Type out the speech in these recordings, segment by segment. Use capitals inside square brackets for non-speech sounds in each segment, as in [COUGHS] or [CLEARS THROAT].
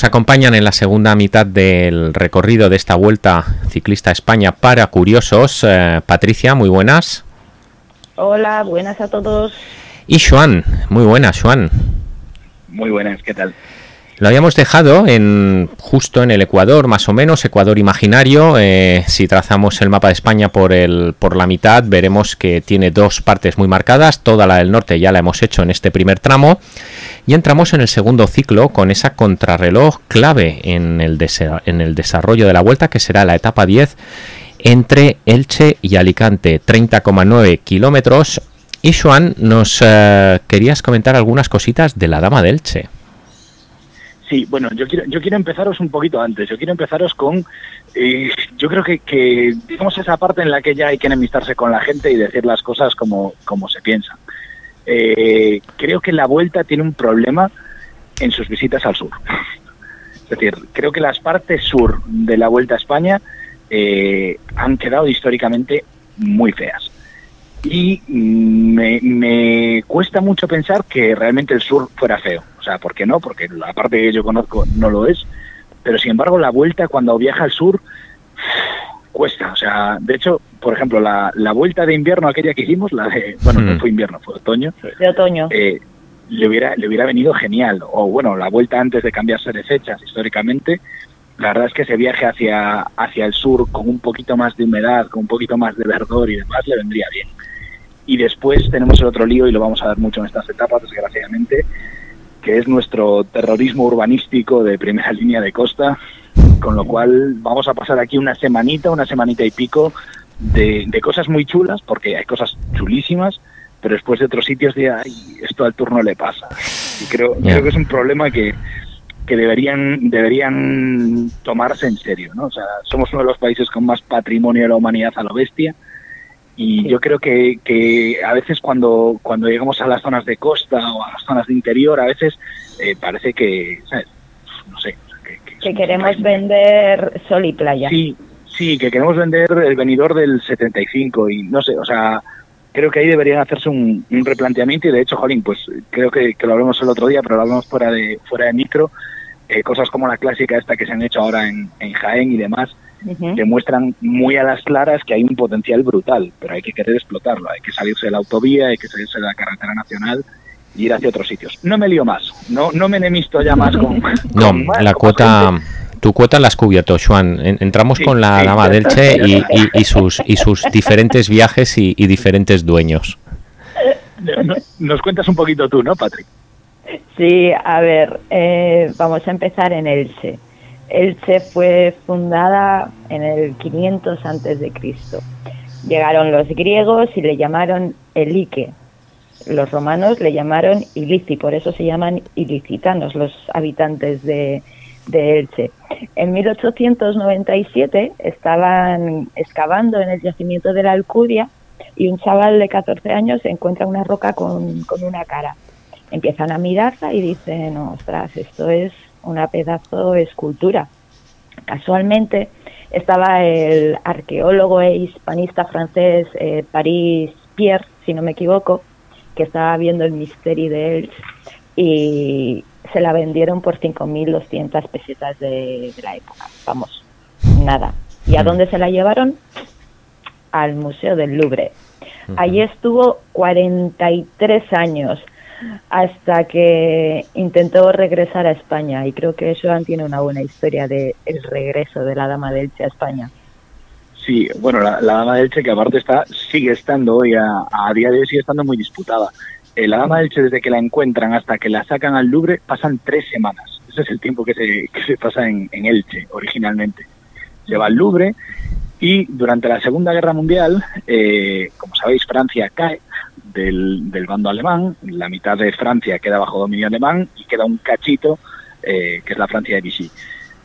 Nos acompañan en la segunda mitad del recorrido de esta vuelta ciclista España para curiosos. Eh, Patricia, muy buenas. Hola, buenas a todos. Y Joan, muy buenas, Joan. Muy buenas, ¿qué tal? Lo habíamos dejado en justo en el Ecuador, más o menos, Ecuador imaginario. Eh, si trazamos el mapa de España por, el, por la mitad, veremos que tiene dos partes muy marcadas. Toda la del norte ya la hemos hecho en este primer tramo. Y entramos en el segundo ciclo con esa contrarreloj clave en el, en el desarrollo de la vuelta, que será la etapa 10 entre Elche y Alicante, 30,9 kilómetros. Y Joan, nos eh, querías comentar algunas cositas de la Dama de Elche. Sí, bueno, yo quiero, yo quiero empezaros un poquito antes. Yo quiero empezaros con, eh, yo creo que, que, digamos, esa parte en la que ya hay que enemistarse con la gente y decir las cosas como, como se piensan. Eh, creo que la vuelta tiene un problema en sus visitas al sur. Es decir, creo que las partes sur de la vuelta a España eh, han quedado históricamente muy feas. Y me, me cuesta mucho pensar que realmente el sur fuera feo. O sea, ¿por qué no? Porque la parte que yo conozco no lo es. Pero sin embargo, la vuelta cuando viaja al sur [SIGHS] cuesta. O sea, de hecho, por ejemplo, la, la vuelta de invierno, aquella que hicimos, la de, bueno, no hmm. fue invierno, fue otoño. De otoño. Eh, le hubiera, le hubiera venido genial. O bueno, la vuelta antes de cambiarse de fechas históricamente, la verdad es que ese viaje hacia, hacia el sur con un poquito más de humedad, con un poquito más de verdor y demás, le vendría bien. Y después tenemos el otro lío, y lo vamos a ver mucho en estas etapas, desgraciadamente, que es nuestro terrorismo urbanístico de primera [LAUGHS] línea de costa, con lo cual vamos a pasar aquí una semanita, una semanita y pico de, cosas muy chulas, porque hay cosas chulísimas, pero después de otros sitios de ay, esto al turno le pasa. Y creo, creo que es un problema que, que deberían, deberían tomarse en serio, ¿no? O sea, somos uno de los países con más patrimonio de la humanidad a la bestia, y yo creo que, que, a veces cuando, cuando llegamos a las zonas de costa o a las zonas de interior, a veces eh, parece que, No sé. Que, queremos vender sol y playa. Sí, sí, que queremos vender el venidor del 75 y no sé, o sea, creo que ahí deberían hacerse un, replanteamiento y de hecho, Jolín, pues creo que, lo hablamos el otro día, pero lo hablamos fuera de, fuera de micro, eh, cosas como la clásica esta que se han hecho ahora en, en Jaén y demás, demuestran muy a las claras que hay un potencial brutal, pero hay que querer explotarlo, hay que salirse de la autovía, hay que salirse de la carretera nacional y ir hacia otros sitios. No me lío más, no, no me enemisto ya más con... [LAUGHS] No, la cuota... Tu cuota la has cubierto, Juan. Entramos con la dama del Che y, [LAUGHS] sus, y sus diferentes viajes y, diferentes dueños. Nos cuentas un poquito tú, ¿no, Patrick? Sí, a ver, eh, vamos a empezar en Elche. Elche fue fundada en el 500 antes de Cristo. Llegaron los griegos y le llamaron Elique. Los romanos le llamaron Ilici, por eso se llaman ilicitanos los habitantes de, Elche. En 1897 estaban excavando en el yacimiento de la Alcudia y un chaval de 14 años encuentra una roca con, con una cara. Empiezan a mirarla y dicen, ostras, esto es una pedazo de escultura. Casualmente estaba el arqueólogo e hispanista francés eh, Paris Pierre, si no me equivoco, que estaba viendo el misterio de él y se la vendieron por 5.200 pesetas de, de la época. Vamos, nada. ¿Y a mm. dónde se la llevaron? Al Museo del Louvre. Allí estuvo 43 años hasta que intentó regresar a España y creo que Joan tiene una buena historia de el regreso de la Dama de Elche a España. Sí, bueno, la, Dama de Elche que aparte está sigue estando hoy a, día de hoy sigue estando muy disputada. Eh, la Dama de Elche desde que la encuentran hasta que la sacan al Louvre pasan tres semanas. Ese es el tiempo que se, pasa en, en Elche originalmente. Se va al Louvre y durante la Segunda Guerra Mundial, eh, como sabéis, Francia cae del, del, bando alemán, la mitad de Francia queda bajo dominio alemán y queda un cachito eh, que es la Francia de Vichy.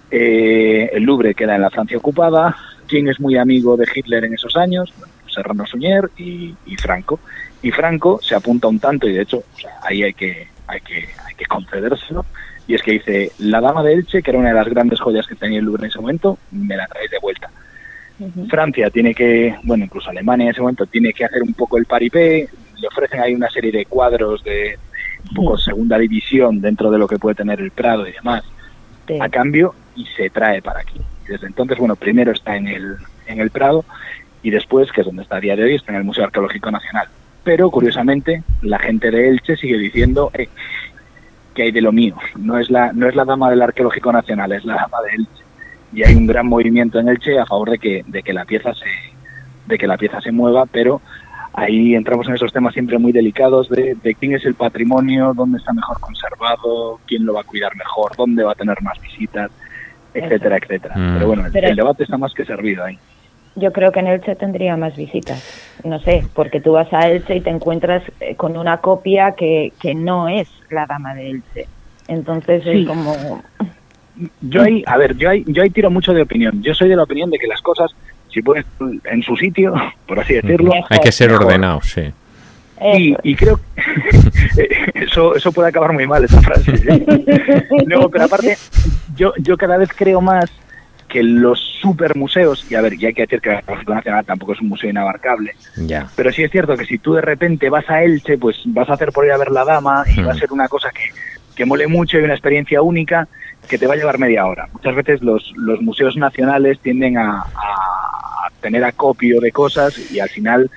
Eh, el Louvre queda en la Francia ocupada. ¿Quién es muy amigo de Hitler en esos años? Serrano Suñer y, Franco. Y Franco se apunta un tanto y de hecho ahí hay que, hay, que, hay que concedérselo. Y es que dice, la dama de Elche, que era una de las grandes joyas que tenía el Louvre en ese momento, me la traéis de vuelta. Francia tiene que, bueno, incluso Alemania en ese momento tiene que hacer un poco el paripé, le ofrecen ahí una serie de cuadros de, un poco segunda división dentro de lo que puede tener el Prado y demás. a cambio y se trae para aquí. desde entonces, bueno, primero está en el, en el Prado y después, que es donde está a día de hoy, está en el Museo Arqueológico Nacional. Pero, curiosamente, la gente de Elche sigue diciendo eh, que hay de lo mío. No es, la, no es la dama del Arqueológico Nacional, es la dama de Elche. Y hay un gran movimiento en Elche a favor de que, de que la pieza se de que la pieza se mueva, pero ahí entramos en esos temas siempre muy delicados de, quién es el patrimonio, dónde está mejor conservado, quién lo va a cuidar mejor, dónde va a tener más visitas, etcétera, etcétera. Mm. Pero bueno, el, debate está más que servido ahí. Yo creo que en Elche tendría más visitas, no sé, porque tú vas a Elche y te encuentras eh, con una copia que, que no es la dama de Elche. Entonces es como... Yo ahí, a ver, yo ahí, yo ahí tiro mucho de opinión. Yo soy de la opinión de que las cosas si puedes en su sitio, [LAUGHS] por así decirlo. Hay que ser ordenado, sí. Y, creo que [LAUGHS] eso, eso puede acabar muy mal, esa frase. ¿eh? [LAUGHS] no, pero aparte, yo, yo cada vez creo más que los super museos, y a ver, ya hay que decir que el Arqueológico Nacional tampoco es un museo inabarcable, ya. pero sí es cierto que si tú de repente vas a Elche, pues vas a hacer por ir a ver la dama y va a ser una cosa que, que mole mucho y una experiencia única que te va a llevar media hora. Muchas veces los, los museos nacionales tienden a tener acopio de cosas y al final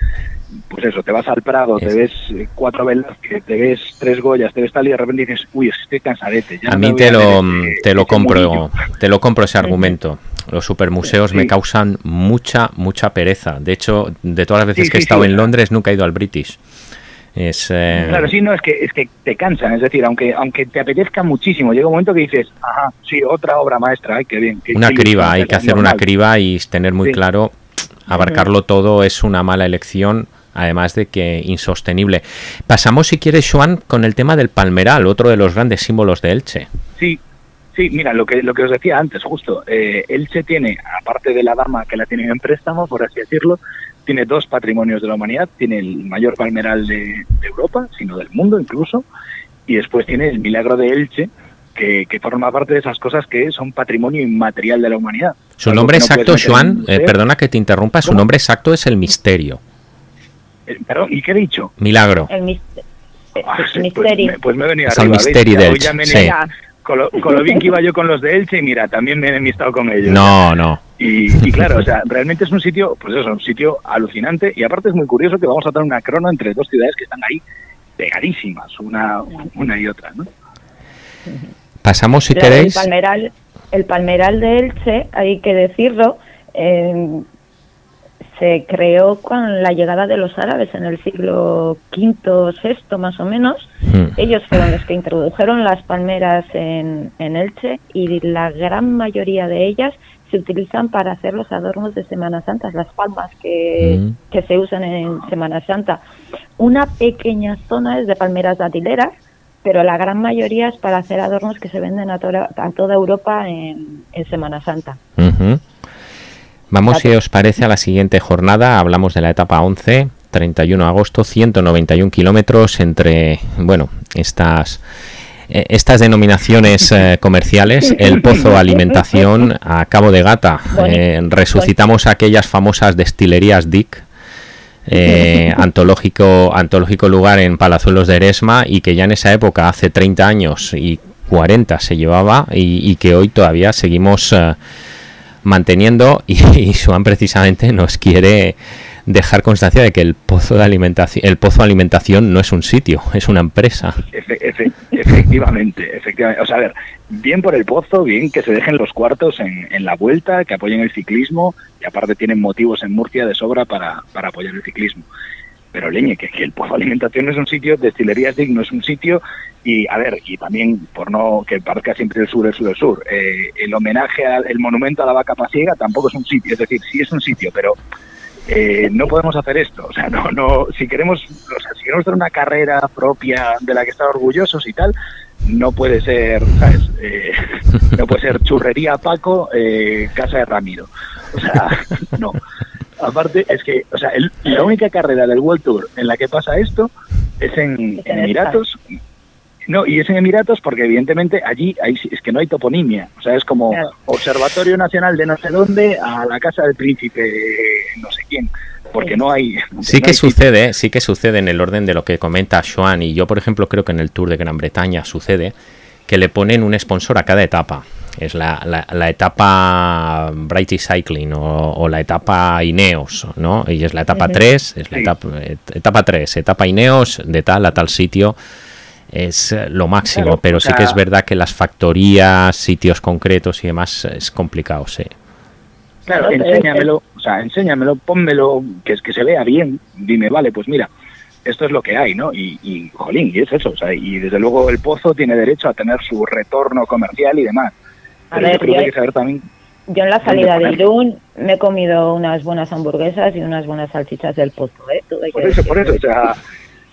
pues eso, te vas al Prado, te ves eh, cuatro velas, te ves tres Goyas, te ves tal y de repente dices, uy, estoy cansadete. a mí te lo, te lo compro, te lo compro ese [LAUGHS] argumento. Los supermuseos me causan mucha, mucha pereza. De hecho, de todas las veces que he estado en Londres, nunca he ido al British. Es, eh, Claro, sí, no, es que, es que te cansan, es decir, aunque aunque te apetezca muchísimo, llega un momento que dices, ajá, sí, otra obra maestra, ay, qué bien. una criba, hay que hacer una criba y tener muy claro abarcarlo todo es una mala elección además de que insostenible. Pasamos, si quieres, Joan, con el tema del palmeral, otro de los grandes símbolos de Elche. Sí, sí, mira, lo que, lo que os decía antes, justo, eh, Elche tiene, aparte de la dama que la tiene en préstamo, por así decirlo, tiene dos patrimonios de la humanidad, tiene el mayor palmeral de, de Europa, sino del mundo incluso, y después tiene el milagro de Elche, que, forma parte de esas cosas que son patrimonio inmaterial de la humanidad. Su nombre exacto, Joan, eh, perdona que te interrumpa, su nombre exacto es el misterio. Eh, perdón, ¿y qué he dicho? Milagro. El, eh, ah, pues, misterio. Pues, me, he venido es el misterio de Elche. Sí. Con lo, con lo, bien que iba yo con los de Elche, y mira, también me he enemistado con ellos. No, no. Y, claro, o sea, realmente es un sitio, pues eso, un sitio alucinante. Y aparte es muy curioso que vamos a tener una crono entre dos ciudades que están ahí pegadísimas, una, una y otra, ¿no? Pasamos, si queréis. El palmeral, el palmeral de Elche, hay que decirlo, eh, se creó con la llegada de los árabes en el siglo V, VI más o menos. Hmm. Ellos fueron los que introdujeron las palmeras en, en, Elche y la gran mayoría de ellas se utilizan para hacer los adornos de Semana Santa, las palmas que, hmm. que se usan en Semana Santa. Una pequeña zona es de palmeras datileras pero la gran mayoría es para hacer adornos que se venden a, toda, toda Europa en, Semana Santa. Vamos, si os parece, a la siguiente jornada. Hablamos de la etapa 11, 31 de agosto, 191 kilómetros entre, bueno, estas eh, estas denominaciones eh, [LAUGHS] comerciales, el pozo alimentación a Cabo de Gata, [LAUGHS] eh, resucitamos aquellas famosas destilerías Dick [LAUGHS] eh, antológico, antológico lugar en Palazuelos de Eresma y que ya en esa época, hace 30 años y 40 se llevaba y, que hoy todavía seguimos manteniendo y, [LAUGHS] y precisamente nos quiere dejar constancia de que el pozo de alimentación, el pozo de alimentación no es un sitio, es una empresa. efectivamente, efectivamente. O sea, a ver, bien por el pozo, bien que se dejen los cuartos en, en la vuelta, que apoyen el ciclismo, y aparte tienen motivos en Murcia de sobra para, para apoyar el ciclismo. Pero leñe, que, el pozo de alimentación no es un sitio, destilerías digno es un sitio, y a ver, y también por no que parezca siempre el sur, el sur, el sur, eh, el homenaje al monumento a la vaca pasiega tampoco es un sitio, es decir, sí es un sitio, pero eh, no podemos hacer esto. O sea, no, no, si queremos, o sea, si queremos hacer una carrera propia de la que estar orgullosos y tal, no puede ser, ¿sabes? Eh, no puede ser churrería Paco, eh, casa de Ramiro. O sea, no. Aparte, es que, o sea, la única carrera del World Tour en la que pasa esto es en, en Emiratos, no, y es en Emiratos porque evidentemente allí hay, es que no hay toponimia. O sea, es como Observatorio Nacional de no sé dónde a la casa del príncipe no sé quién. Porque no hay... Sí que sucede, sí que sucede en el orden de lo que comenta Joan. Y yo, por ejemplo, creo que en el Tour de Gran Bretaña sucede que le ponen un sponsor a cada etapa. es la, la, etapa Brighty Cycling o, la etapa Ineos, ¿no? Y es la etapa 3, es la etapa, etapa 3, etapa Ineos de tal a tal sitio es lo máximo, pero sí que es verdad que las factorías, sitios concretos y demás es complicado, sí. Claro, enséñamelo, o sea, enséñamelo, pónmelo, que es que se vea bien, dime, vale, pues mira, esto es lo que hay, ¿no? Y, y jolín, y es eso, o sea, y desde luego el pozo tiene derecho a tener su retorno comercial y demás. A ver, yo que saber también yo en la salida de Irún me he comido unas buenas hamburguesas y unas buenas salchichas del pozo, ¿eh? por eso, por eso, o sea,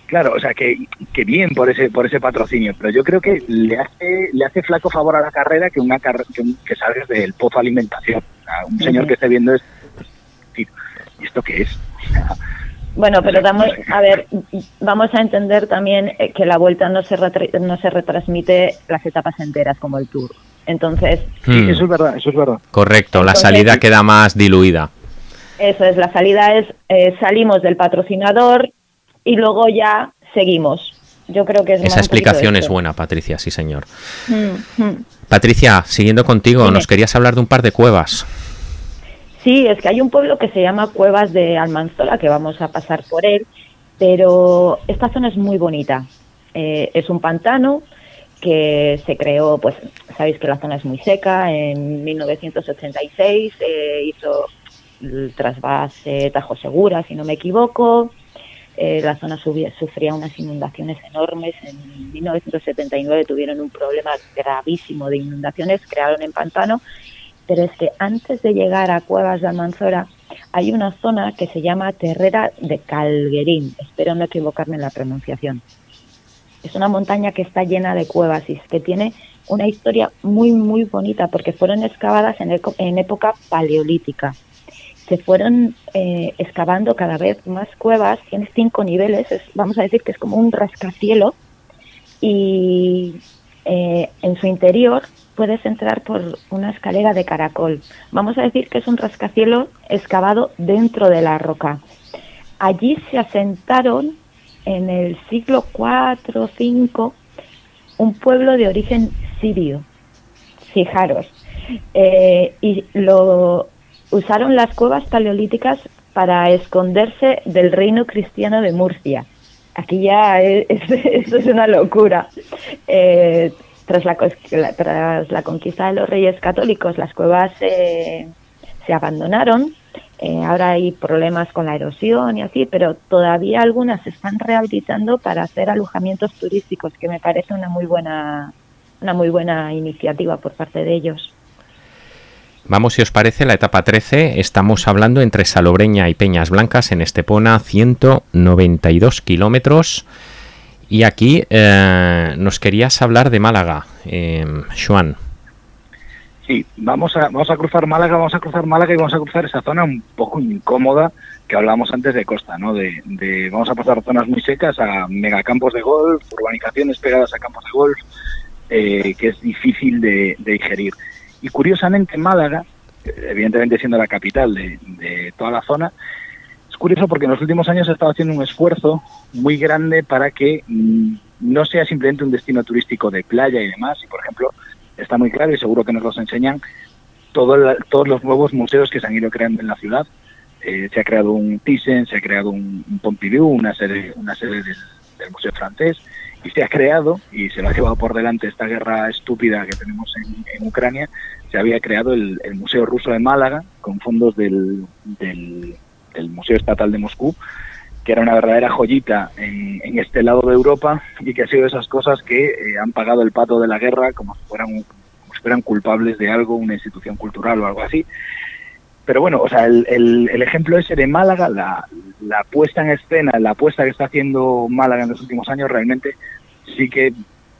claro, o sea, que, que, bien por ese por ese patrocinio, pero yo creo que le hace le hace flaco favor a la carrera que una que, que salgas del pozo alimentación. un señor que esté viendo esto, ¿y esto qué es? Bueno, pero damos, a ver, vamos a entender también eh, que la vuelta no se, no se retransmite las etapas enteras como el tour. Entonces, hmm. eso es verdad, eso es verdad. Correcto, la salida queda más diluida. Eso es, la salida es eh, salimos del patrocinador y luego ya seguimos. Yo creo que es Esa explicación es buena, Patricia, sí, señor. Hmm, hmm. Patricia, siguiendo contigo, nos querías hablar de un par de cuevas. Sí, es que hay un pueblo que se llama Cuevas de Almanzola, que vamos a pasar por él, pero esta zona es muy bonita. Eh, es un pantano que se creó, pues sabéis que la zona es muy seca, en 1986 eh, hizo el trasvase Tajo Segura, si no me equivoco. Eh, la zona sufría unas inundaciones enormes. En 1979 tuvieron un problema gravísimo de inundaciones, crearon en pantano pero es que antes de llegar a Cuevas de Almanzora hay una zona que se llama Terrera de Calguerín, espero no equivocarme en la pronunciación. Es una montaña que está llena de cuevas y que tiene una historia muy, muy bonita porque fueron excavadas en, época paleolítica. Se fueron eh, excavando cada vez más cuevas, tiene cinco niveles, vamos a decir que es como un rascacielo y eh, en su interior puedes entrar por una escalera de caracol. Vamos a decir que es un rascacielos excavado dentro de la roca. Allí se asentaron en el siglo IV o V un pueblo de origen sirio, fijaros, eh, y lo usaron las cuevas paleolíticas para esconderse del reino cristiano de Murcia. Aquí ya es, [LAUGHS] esto es una locura. Eh, tras la, tras la conquista de los reyes católicos, las cuevas se abandonaron. Eh, ahora hay problemas con la erosión y así, pero todavía algunas se están rehabilitando para hacer alojamientos turísticos, que me parece una muy buena, una muy buena iniciativa por parte de ellos. Vamos, si os parece, la etapa 13. Estamos hablando entre Salobreña y Peñas Blancas en Estepona, 192 kilómetros. Y aquí eh, nos querías hablar de Málaga, eh, Juan. Sí, vamos a, vamos a cruzar Málaga, vamos a cruzar Málaga y vamos a cruzar esa zona un poco incómoda que hablábamos antes de costa, ¿no? De, de vamos a pasar zonas muy secas a megacampos de golf, urbanizaciones pegadas a campos de golf, eh, que es difícil de, de, digerir. Y curiosamente Málaga, evidentemente siendo la capital de, de toda la zona, curioso porque en los últimos años ha estado haciendo un esfuerzo muy grande para que mm, no sea simplemente un destino turístico de playa y demás. Y, por ejemplo, está muy claro y seguro que nos los enseñan todos los nuevos museos que se han ido creando en la ciudad. Eh, se ha creado un Thyssen, se ha creado un, Pompidou, una sede, una sede del, Museo Francés, y se ha creado, y se lo ha llevado por delante esta guerra estúpida que tenemos en, Ucrania, se había creado el, Museo Ruso de Málaga con fondos del el Museo Estatal de Moscú, que era una verdadera joyita en, este lado de Europa y que ha sido esas cosas que eh, han pagado el pato de la guerra como si fueran, como si fueran culpables de algo, una institución cultural o algo así. Pero bueno, o sea, el, el, ejemplo ese de Málaga, la, la puesta en escena, la apuesta que está haciendo Málaga en los últimos años, realmente sí que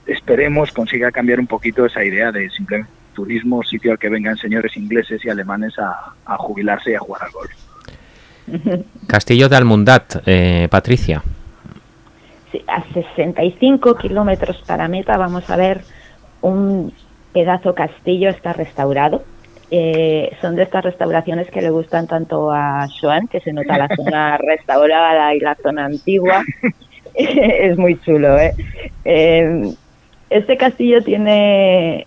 esperemos consiga cambiar un poquito esa idea de simplemente turismo, sitio al que vengan señores ingleses y alemanes a, a jubilarse y a jugar al golf. [LAUGHS] Castillo de Almundat, eh, Patricia. Sí, a 65 kilómetros para meta vamos a ver un pedazo castillo, está restaurado. Eh, son de estas restauraciones que le gustan tanto a Joan, que se nota la zona [LAUGHS] restaurada y la zona antigua. [LAUGHS] es muy chulo, ¿eh? ¿eh? Este castillo tiene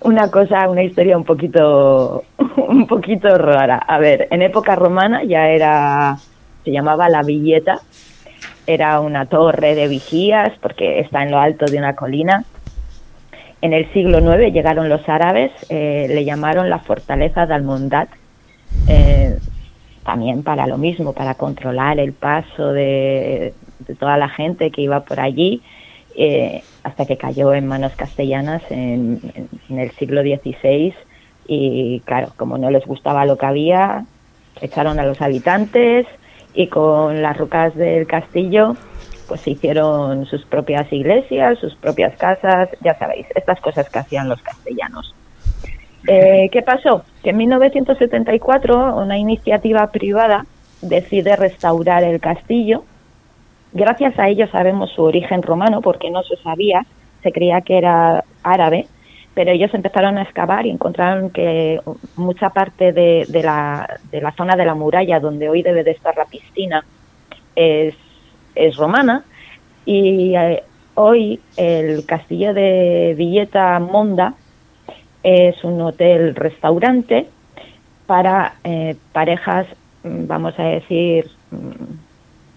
una cosa, una historia un poquito, [LAUGHS] un poquito rara. A ver, en época romana ya era, se llamaba la Villeta, era una torre de vigías porque está en lo alto de una colina. En el siglo IX llegaron los árabes, eh, le llamaron la fortaleza de Almondat, eh, también para lo mismo, para controlar el paso de, toda la gente que iba por allí, eh, hasta que cayó en manos castellanas en, en, el siglo XVI. Y claro, como no les gustaba lo que había, echaron a los habitantes y con las rocas del castillo pues se hicieron sus propias iglesias, sus propias casas, ya sabéis, estas cosas que hacían los castellanos. Eh, ¿Qué pasó? Que en 1974 una iniciativa privada decide restaurar el castillo. Gracias a ello sabemos su origen romano, porque no se sabía, se creía que era árabe, pero ellos empezaron a excavar y encontraron que mucha parte de, la, de la zona de la muralla, donde hoy debe de estar la piscina, es, es romana. Y eh, hoy el castillo de Villeta Monda es un hotel-restaurante para eh, parejas, mm, vamos a decir, mm,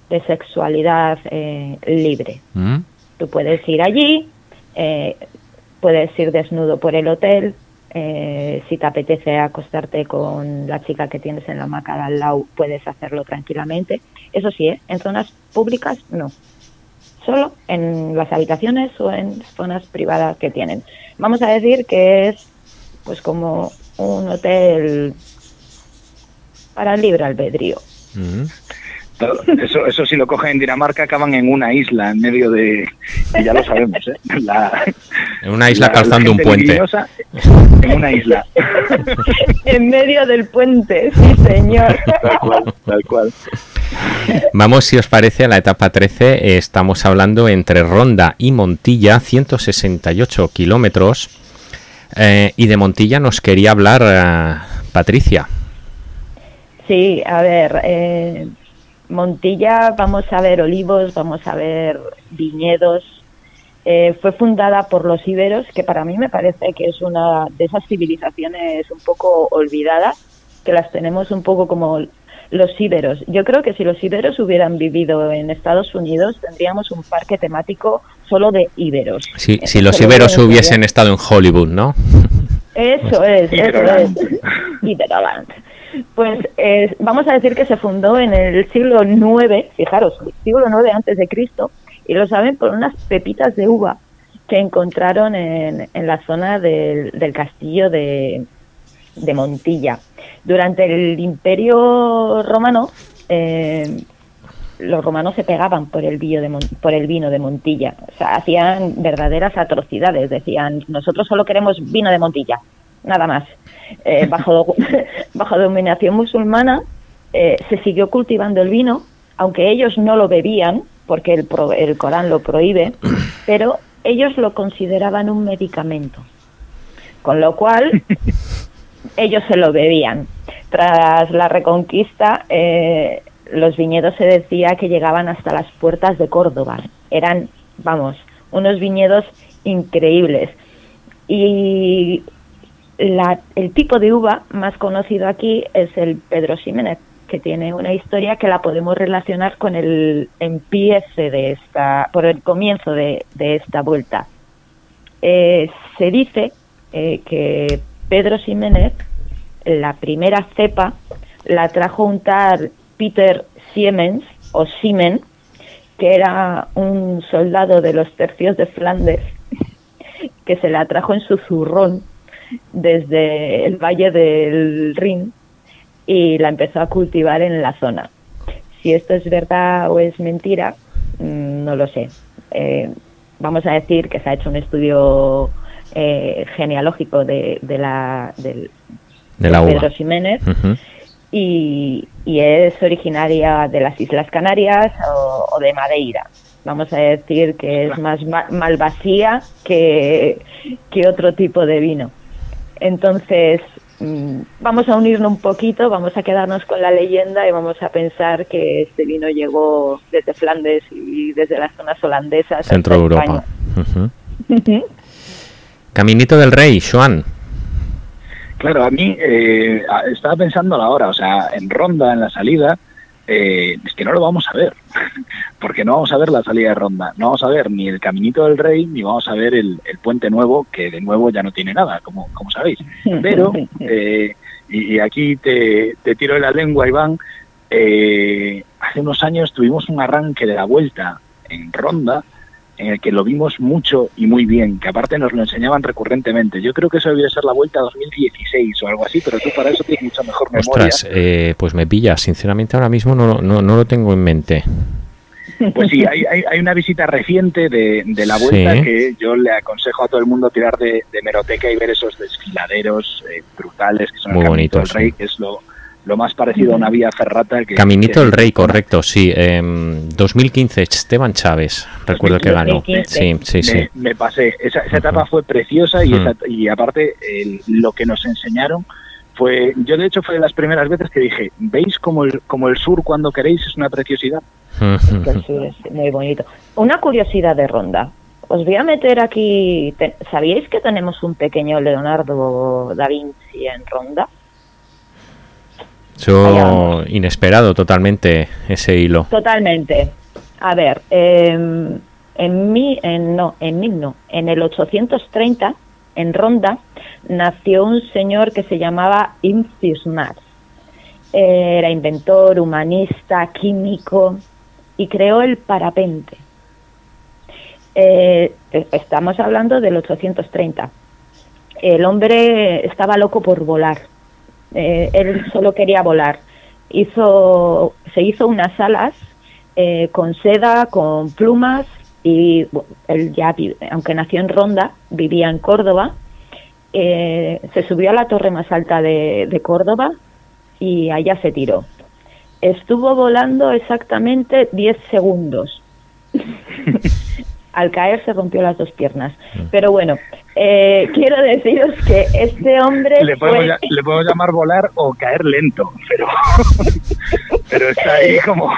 de sexualidad eh, libre. Mm. Tú puedes ir allí, eh, puedes ir desnudo por el hotel, si te apetece acostarte con la chica que tienes en la hamaca de al lado, puedes hacerlo tranquilamente. Eso sí, en zonas públicas no. Solo en las habitaciones o en zonas privadas que tienen. Vamos a decir que es pues como un hotel para el libre albedrío. Eso, eso si lo cogen en Dinamarca acaban en una isla en medio de, ya lo sabemos, ¿eh? en una isla calzando un puente. En una isla. [LAUGHS] en medio del puente, sí señor. Tal cual, tal cual. Vamos, si os parece, a la etapa 13. Estamos hablando entre Ronda y Montilla, 168 kilómetros eh, y de Montilla nos quería hablar eh, Patricia. Sí, a ver, eh, Montilla, vamos a ver olivos, vamos a ver viñedos. fue fundada por los íberos, que para mí me parece que es una de esas civilizaciones un poco olvidadas, que las tenemos un poco como los íberos. Yo creo que si los íberos hubieran vivido en Estados Unidos, tendríamos un parque temático solo de íberos. Sí, si los íberos hubiesen estado en Hollywood, ¿no? Eso es, eso es. Iberoland. Pues eh, vamos a decir que se fundó en el siglo IX, fijaros, siglo IX antes de Cristo, y lo saben por unas pepitas de uva que encontraron en, en la zona del, del castillo de, Montilla. Durante el Imperio Romano, eh, los romanos se pegaban por el, por el vino de Montilla. O sea, hacían verdaderas atrocidades. Decían, nosotros solo queremos vino de Montilla, nada más. Eh, [LAUGHS] bajo, bajo dominación musulmana eh, se siguió cultivando el vino, aunque ellos no lo bebían, porque el, el Corán lo prohíbe, [COUGHS] pero ellos lo consideraban un medicamento. Con lo cual, [LAUGHS] ellos se lo bebían. Tras la reconquista, eh, los viñedos se decía que llegaban hasta las puertas de Córdoba. Eran, vamos, unos viñedos increíbles. Y el tipo de uva más conocido aquí es el Pedro Ximénez, que tiene una historia que la podemos relacionar con el empiece de esta, por el comienzo de, esta vuelta. Eh, se dice eh, que Pedro Ximénez, la primera cepa, la trajo un tal Peter Siemens o Siemens, que era un soldado de los tercios de Flandes, que se la trajo en su zurrón desde el valle del Rin y la empezó a cultivar en la zona. Si esto es verdad o es mentira, mm, no lo sé. Eh, vamos a decir que se ha hecho un estudio eh, genealógico de, la, del, de la Pedro Ximénez y, es originaria de las Islas Canarias o, de Madeira. Vamos a decir que es más malvasía que, que otro tipo de vino. Entonces, mm, vamos a unirnos un poquito, vamos a quedarnos con la leyenda y vamos a pensar que este vino llegó desde Flandes y desde las zonas holandesas. Centro Europa. Caminito del Rey, Joan. Claro, a mí eh, estaba pensando a la hora, o sea, en ronda, en la salida, eh, es que no lo vamos a ver, [LAUGHS] porque no vamos a ver la salida de ronda, no vamos a ver ni el Caminito del Rey, ni vamos a ver el, puente nuevo, que de nuevo ya no tiene nada, como, como sabéis. Pero, [LAUGHS] eh, y, aquí te, te, tiro de la lengua, Iván, eh, hace unos años tuvimos un arranque de la vuelta en ronda, en el que lo vimos mucho y muy bien, que aparte nos lo enseñaban recurrentemente. Yo creo que eso debió ser la vuelta 2016 o algo así, pero tú para eso tienes mucha mejor memoria. Ostras, eh, pues me pilla, sinceramente ahora mismo no, no, no lo tengo en mente. Pues sí, hay, hay, una visita reciente de, de la vuelta que yo le aconsejo a todo el mundo tirar de, de meroteca y ver esos desfiladeros eh, brutales que son Muy el bonitos, Rey, que es lo, lo más parecido a una vía ferrata. Que, Caminito del Rey, correcto, sí. 2015, em, Esteban Chávez, recuerdo que ganó. Sí, sí, sí. Me, pasé. Esa, etapa fue preciosa y, y aparte lo que nos enseñaron fue, yo de hecho fue de las primeras veces que dije, ¿veis como el, como el sur cuando queréis es una preciosidad? el sur es muy bonito. Una curiosidad de ronda. Os voy a meter aquí, ¿sabíais que tenemos un pequeño Leonardo da Vinci en ronda? Yo inesperado totalmente ese hilo. Totalmente. A ver, em, en mi, en, no, en mí no, en el 830, en Ronda, nació un señor que se llamaba Imcismar. Era inventor, humanista, químico y creó el parapente. Eh, estamos hablando del 830. El hombre estaba loco por volar eh, él solo quería volar. Hizo, se hizo unas alas eh, con seda, con plumas y él ya, aunque nació en Ronda, vivía en Córdoba. Eh, se subió a la torre más alta de, de Córdoba y allá se tiró. Estuvo volando exactamente 10 segundos. [LAUGHS] al caer se rompió las dos piernas. Pero bueno, eh, quiero deciros que este hombre... Le podemos, le podemos llamar volar o caer lento, pero, [LAUGHS] pero está ahí como...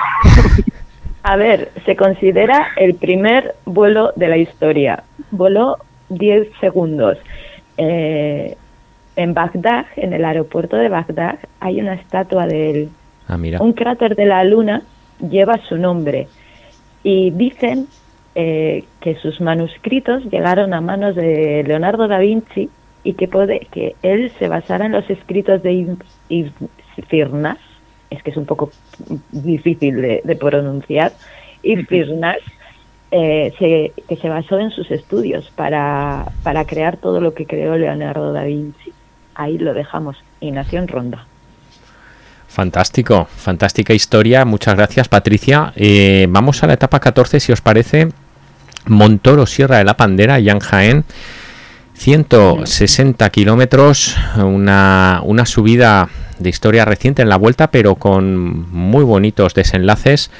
A ver, se considera el primer vuelo de la historia. Voló 10 segundos. Eh, en Bagdad, en el aeropuerto de Bagdad, hay una estatua de él. Ah, mira. Un cráter de la luna lleva su nombre. Y dicen eh, que sus manuscritos llegaron a manos de Leonardo da Vinci y que, puede, que él se basara en los escritos de Ifirnas, es que es un poco difícil de, pronunciar, Ifirnas, eh, que se basó en sus estudios para, para crear todo lo que creó Leonardo da Vinci. Ahí lo dejamos y nació en Ronda. Fantástico, fantástica historia. Muchas gracias, Patricia. Eh, vamos a la etapa 14, si os parece. Montoro, Sierra de la Pandera, Yan Jaén. 160 kilómetros, una, una subida de historia reciente en la vuelta, pero con muy bonitos desenlaces.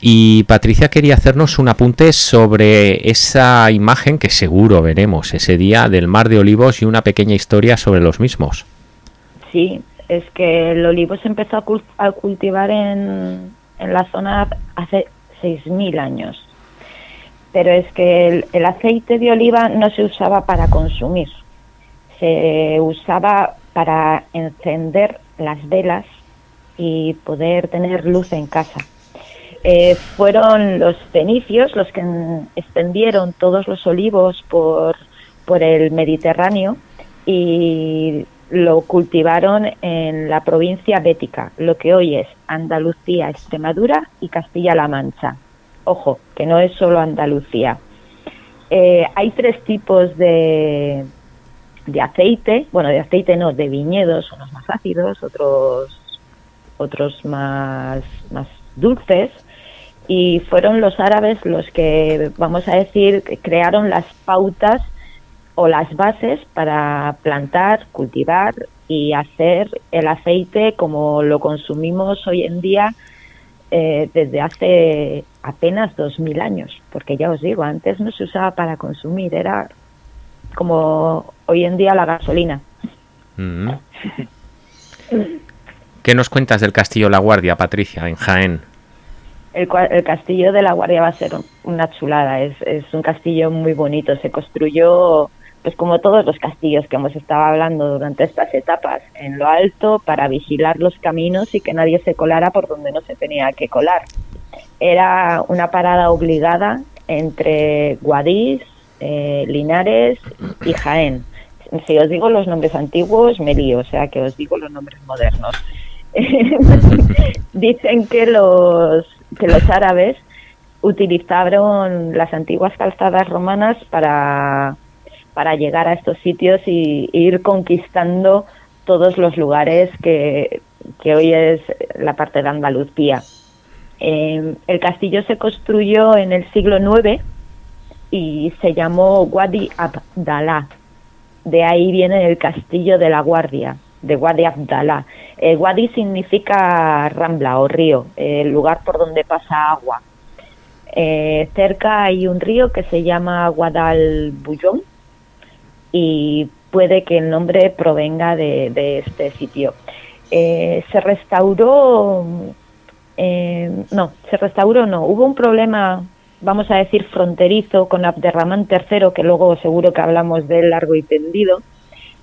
Y Patricia quería hacernos un apunte sobre esa imagen que seguro veremos ese día del Mar de Olivos y una pequeña historia sobre los mismos. Sí, es que el olivo se empezó a, cultivar en, en la zona hace 6.000 años pero es que el, aceite de oliva no se usaba para consumir, se usaba para encender las velas y poder tener luz en casa. Eh, fueron los fenicios los que extendieron todos los olivos por, por el Mediterráneo y lo cultivaron en la provincia bética, lo que hoy es Andalucía, Extremadura y Castilla-La Mancha. Ojo, que no es solo Andalucía. Eh, hay tres tipos de, de aceite, bueno, de aceite no, de viñedos, unos más ácidos, otros, otros más, más dulces, y fueron los árabes los que, vamos a decir, crearon las pautas o las bases para plantar, cultivar y hacer el aceite como lo consumimos hoy en día eh, desde hace apenas 2.000 años, porque ya os digo, antes no se usaba para consumir, era como hoy en día la gasolina. Mm. [LAUGHS] ¿Qué nos cuentas del Castillo La Guardia, Patricia, en Jaén? El, el, castillo de la Guardia va a ser una chulada, es, es, un castillo muy bonito, se construyó pues como todos los castillos que hemos estado hablando durante estas etapas, en lo alto para vigilar los caminos y que nadie se colara por donde no se tenía que colar. Era una parada obligada entre Guadix, eh, Linares y Jaén. Si os digo los nombres antiguos, me lío, o sea que os digo los nombres modernos. [LAUGHS] Dicen que los, que los árabes utilizaron las antiguas calzadas romanas para, para llegar a estos sitios y, ir conquistando todos los lugares que, que hoy es la parte de Andalucía. Eh, el castillo se construyó en el siglo IX y se llamó Wadi Abdallah. De ahí viene el castillo de la Guardia, de Wadi Abdallah. Eh, Wadi significa rambla o río, el lugar por donde pasa agua. Eh, cerca hay un río que se llama Guadalbullón y puede que el nombre provenga de, este sitio. Eh, se restauró, eh, no, se restauró, no, hubo un problema, vamos a decir, fronterizo con Abderramán III, que luego seguro que hablamos de él largo y tendido,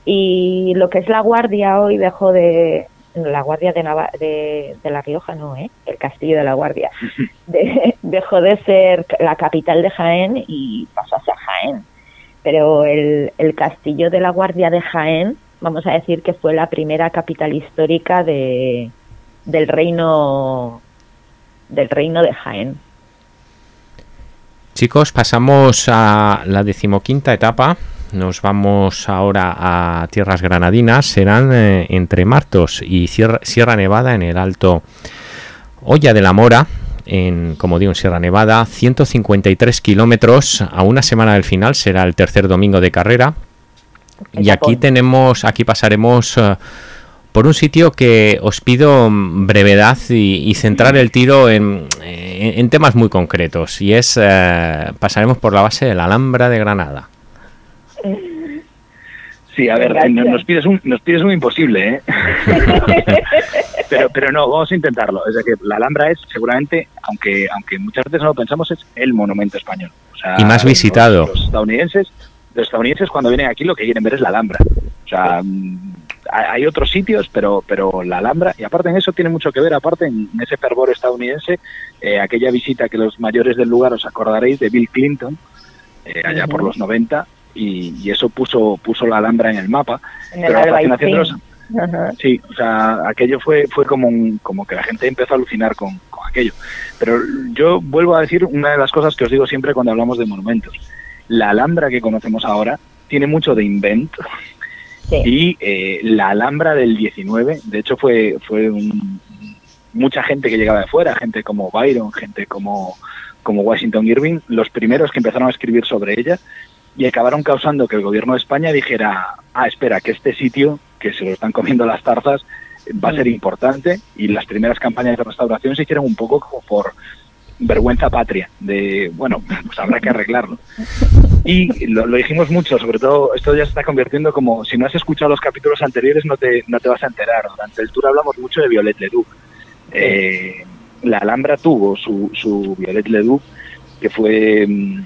y lo que es la Guardia hoy dejó de, la Guardia de, de, La Rioja, no, ¿eh? el Castillo de la Guardia, [LAUGHS] dejó de ser la capital de Jaén y pasó a ser Jaén. Pero el, el Castillo de la Guardia de Jaén, vamos a decir que fue la primera capital histórica de, del reino del reino de Jaén. Chicos, pasamos a la decimoquinta etapa. Nos vamos ahora a tierras granadinas, serán eh, entre Martos y Sierra, Nevada en el Alto Olla de la Mora, en, como digo, en Sierra Nevada, 153 kilómetros a una semana del final, será el tercer domingo de carrera. Y aquí tenemos, aquí pasaremos eh, por un sitio que os pido brevedad y, centrar el tiro en, temas muy concretos. Y es, eh, pasaremos por la base de la Alhambra de Granada. Sí, a ver, nos pides un, nos pides un imposible, ¿eh? [LAUGHS] pero, pero no, vamos a intentarlo. Es que la Alhambra es seguramente, aunque, aunque muchas veces no lo pensamos, es el monumento español. y más visitado. Los, estadounidenses, los estadounidenses cuando vienen aquí lo que quieren ver es la Alhambra. O sea, mm, hay otros sitios, pero, pero la Alhambra, y aparte en eso tiene mucho que ver, aparte en, ese fervor estadounidense, eh, aquella visita que los mayores del lugar os acordaréis de Bill Clinton, eh, allá por los 90, y, eso puso puso la Alhambra en el mapa. pero la fascinación de los, Sí, o sea, aquello fue fue como como que la gente empezó a alucinar con, aquello. Pero yo vuelvo a decir una de las cosas que os digo siempre cuando hablamos de monumentos. La Alhambra que conocemos ahora tiene mucho de invento. Y eh, la Alhambra del 19, de hecho fue fue mucha gente que llegaba de fuera, gente como Byron, gente como como Washington Irving, los primeros que empezaron a escribir sobre ella y acabaron causando que el gobierno de España dijera, ah, espera, que este sitio, que se lo están comiendo las tarzas, va a ser mm. importante y las primeras campañas de restauración se hicieron un poco como por vergüenza patria, de, bueno, [LAUGHS] pues habrá que arreglarlo. Y lo, dijimos mucho, sobre todo esto ya se está convirtiendo como, si no has escuchado los capítulos anteriores no te, no te vas a enterar. Durante el tour hablamos mucho de Violet Leduc. Eh, la Alhambra tuvo su, su Violet Leduc, que fue mm,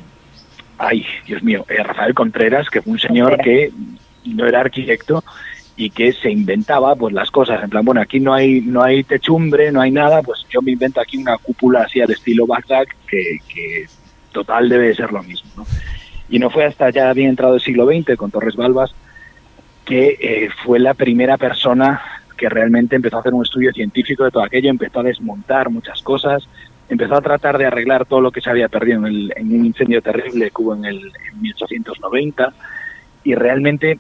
ay, Dios mío, eh, Rafael Contreras, que fue un señor que no era arquitecto y que se inventaba pues las cosas en plan bueno aquí no hay no hay techumbre no hay nada pues yo me invento aquí una cúpula así al estilo Bagdad que, que total debe de ser lo mismo ¿no? y no fue hasta ya bien entrado el siglo XX con Torres Balbas que eh, fue la primera persona que realmente empezó a hacer un estudio científico de todo aquello empezó a desmontar muchas cosas empezó a tratar de arreglar todo lo que se había perdido en, un incendio terrible que hubo en, el, 1890 y realmente,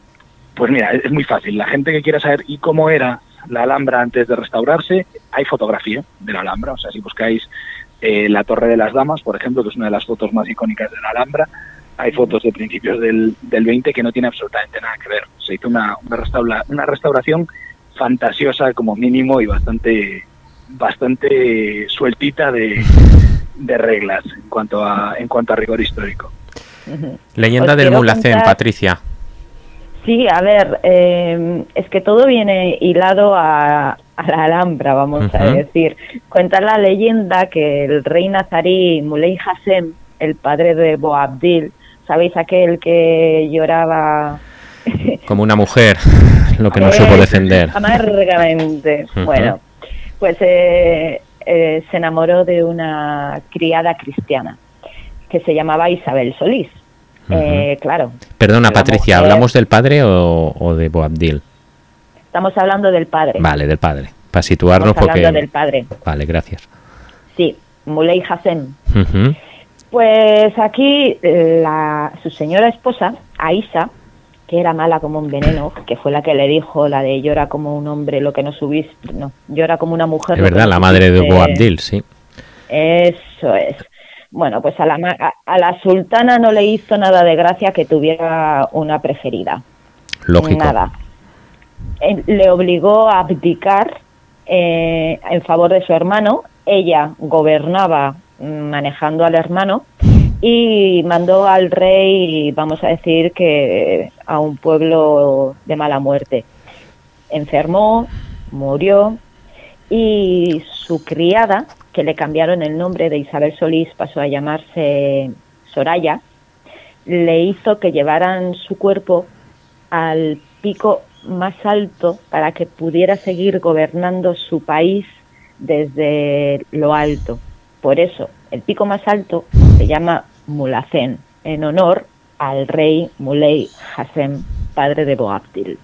pues mira, es muy fácil. La gente que quiera saber y cómo era la Alhambra antes de restaurarse, hay fotografía de la Alhambra, o sea, si buscáis eh, la Torre de las Damas, por ejemplo, que es una de las fotos más icónicas de la Alhambra, hay fotos de principios del, del 20 que no tiene absolutamente nada que ver. Se hizo una, una, una restauración fantasiosa como mínimo y bastante bastante sueltita de, de reglas en cuanto a en cuanto a rigor histórico. Leyenda del Mulacén, Patricia. Sí, a ver, eh, es que todo viene hilado a, a la Alhambra, vamos a decir. Cuenta la leyenda que el rey nazarí Muley Hassem, el padre de Boabdil, ¿Sabéis aquel que lloraba? [LAUGHS] Como una mujer, lo que no supo defender. Amargamente. Bueno, pues eh, eh, se enamoró de una criada cristiana que se llamaba Isabel Solís. Eh, claro. Perdona, Patricia, ¿hablamos del padre o, de Boabdil? Estamos hablando del padre. Vale, del padre. Para situarnos Estamos hablando del padre. Vale, gracias. Sí, Muley Hassem. Pues aquí la, su señora esposa, Aisa, que era mala como un veneno, [CLEARS THROAT] que fue la que le dijo la de llora como un hombre lo que no subiste, no, llora como una mujer. Es verdad, la madre de Boabdil, sí. Eso es. Bueno, pues a la, a, la sultana no le hizo nada de gracia que tuviera una preferida. Lógico. Nada. Le obligó a abdicar eh, en favor de su hermano. Ella gobernaba manejando al hermano y mandó al rey, vamos a decir que a un pueblo de mala muerte. Enfermó, murió y su criada, que le cambiaron el nombre de Isabel Solís, pasó a llamarse Soraya, le hizo que llevaran su cuerpo al pico más alto para que pudiera seguir gobernando su país desde lo alto. Por eso, el pico más alto se llama Mulacén, en honor al rey Muley Hassem, padre de Boabdil.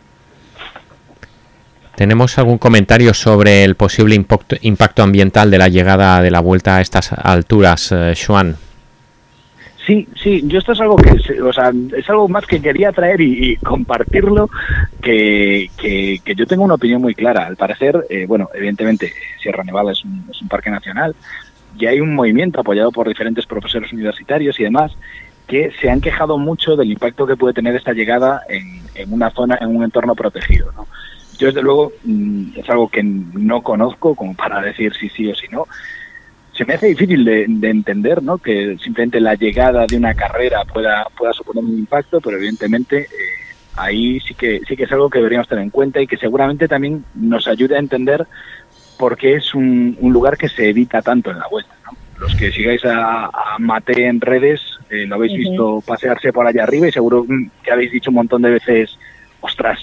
¿Tenemos algún comentario sobre el posible impacto, ambiental de la llegada de la vuelta a estas alturas, eh, Sí, sí, yo esto es algo que, o sea, es algo más que quería traer y, compartirlo, que, que, yo tengo una opinión muy clara. Al parecer, eh, bueno, evidentemente Sierra Nevada es un, es un parque nacional, y hay un movimiento apoyado por diferentes profesores universitarios y demás que se han quejado mucho del impacto que puede tener esta llegada en, una zona, en un entorno protegido. Yo, desde luego, mm, es algo que no conozco como para decir si sí o si no. Se me hace difícil de, entender ¿no? que simplemente la llegada de una carrera pueda, pueda suponer un impacto, pero evidentemente eh, ahí sí que, sí que es algo que deberíamos tener en cuenta y que seguramente también nos ayude a entender porque es un, lugar que se evita tanto en la vuelta. Los que sigáis a, Mate en redes eh, lo habéis visto pasearse por allá arriba y seguro que habéis dicho un montón de veces, ostras,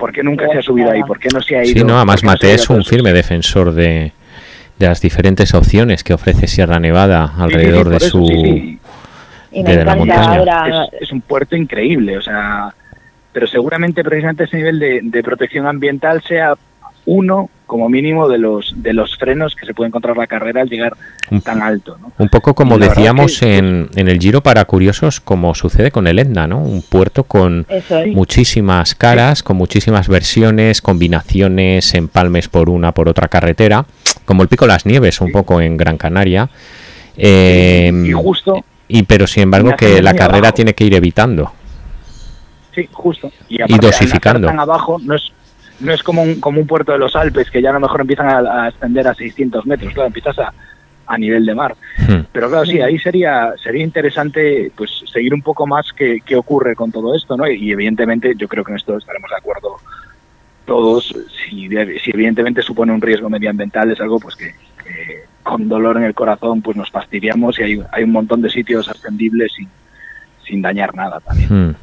¿por qué nunca se ha subido ahí? ¿Por qué no se ha ido? Sí, no, además Mate es un firme defensor de, las diferentes opciones que ofrece Sierra Nevada alrededor de su... de la montaña. Es, un puerto increíble, o sea, pero seguramente precisamente ese nivel de, de protección ambiental sea uno como mínimo de los de los frenos que se puede encontrar la carrera al llegar tan alto. Un poco como decíamos en, en, el Giro para curiosos, como sucede con el Etna, ¿no? Un puerto con muchísimas caras, con muchísimas versiones, combinaciones, empalmes por una, por otra carretera, como el Pico Las Nieves, un poco en Gran Canaria. Em, y justo. Y pero sin embargo que la carrera tiene que ir evitando. Sí, justo. Y, dosificando. Tan abajo no es no es como un, como un puerto de los Alpes que ya a lo mejor empiezan a, extender a 600 metros, claro, empiezas a, a nivel de mar. Hmm. Pero claro, sí, ahí sería sería interesante pues seguir un poco más qué, qué ocurre con todo esto, ¿no? Y, evidentemente yo creo que en esto estaremos de acuerdo todos, si, si evidentemente supone un riesgo medioambiental es algo pues que, con dolor en el corazón pues nos fastidiamos y hay, hay un montón de sitios ascendibles sin, sin dañar nada también. Hmm.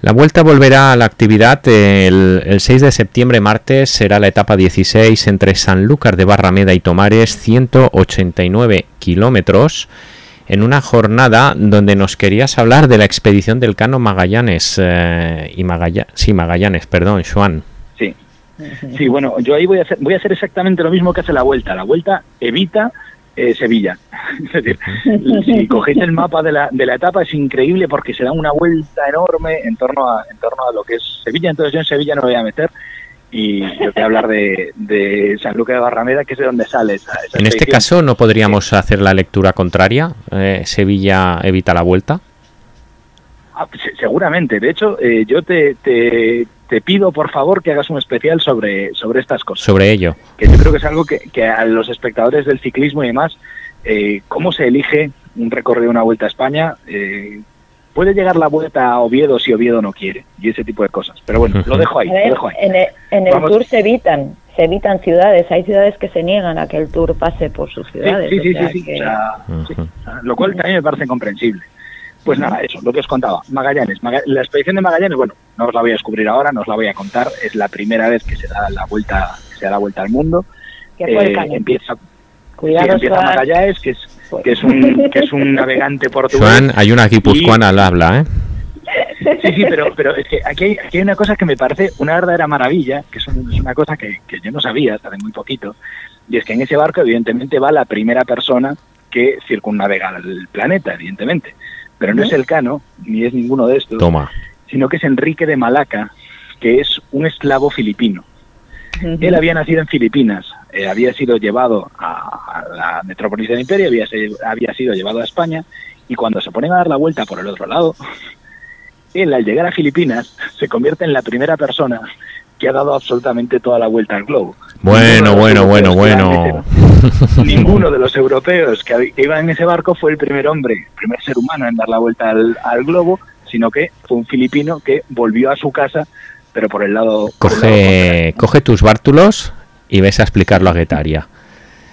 La vuelta volverá a la actividad el, 6 de septiembre, martes, será la etapa 16 entre Sanlúcar de Barrameda y Tomares, 189 kilómetros, en una jornada donde nos querías hablar de la expedición del Cano Magallanes, eh, y Magallanes, sí, Magallanes, perdón, Juan. Sí. Sí, bueno, yo ahí voy a hacer, voy a hacer exactamente lo mismo que hace la vuelta. La vuelta evita eh, Sevilla. [LAUGHS] es decir, si cogéis el mapa de la, de la etapa es increíble porque se da una vuelta enorme en torno a, en torno a lo que es Sevilla. Entonces yo en Sevilla no me voy a meter y yo voy a hablar de, de San Luque de Barrameda, que es de donde sale esa, En este caso, ¿no podríamos hacer la lectura contraria? Eh, Sevilla evita la vuelta. Ah, seguramente. De hecho, eh, yo te, te pido por favor que hagas un especial sobre, sobre estas cosas. Sobre ello. Que yo creo que es algo que, que a los espectadores del ciclismo y demás, eh, cómo se elige un recorrido de una vuelta a España, eh, puede llegar la vuelta a Oviedo si Oviedo no quiere, y ese tipo de cosas. Pero bueno, lo dejo ahí. lo dejo ahí. En el, tour se evitan, se evitan ciudades, hay ciudades que se niegan a que el tour pase por sus ciudades. Sí, sí, sí, sí, lo cual también me parece comprensible. Pues nada, eso, lo que os contaba. Magallanes. la expedición de Magallanes, bueno, no os la voy a descubrir ahora, no os la voy a contar. Es la primera vez que se da la vuelta, se da la vuelta al mundo. Eh, empieza, empieza Magallanes, que es, que es un, que es un [LAUGHS] navegante portugués. hay una guipuzcoana al habla, ¿eh? Sí, sí, pero, pero es que aquí hay, aquí hay una cosa que me parece una verdadera maravilla, que es, una cosa que, que, yo no sabía hasta de muy poquito, y es que en ese barco evidentemente va la primera persona que circunnavega el planeta, evidentemente. Pero no es el Cano, ni es ninguno de estos, Toma. sino que es Enrique de Malaca, que es un esclavo filipino. Él había nacido en Filipinas, eh, había sido llevado a, la metrópolis del imperio, había, había sido llevado a España, y cuando se ponen a dar la vuelta por el otro lado, [LAUGHS] él al llegar a Filipinas se convierte en la primera persona que ha dado absolutamente toda la vuelta al globo. Bueno, bueno, bueno, bueno. Ninguno de los europeos que, iban en ese barco fue el primer hombre, el primer ser humano en dar la vuelta al, globo, sino que fue un filipino que volvió a su casa, pero por el lado... Coge, coge tus bártulos y ves a explicarlo a Guetaria.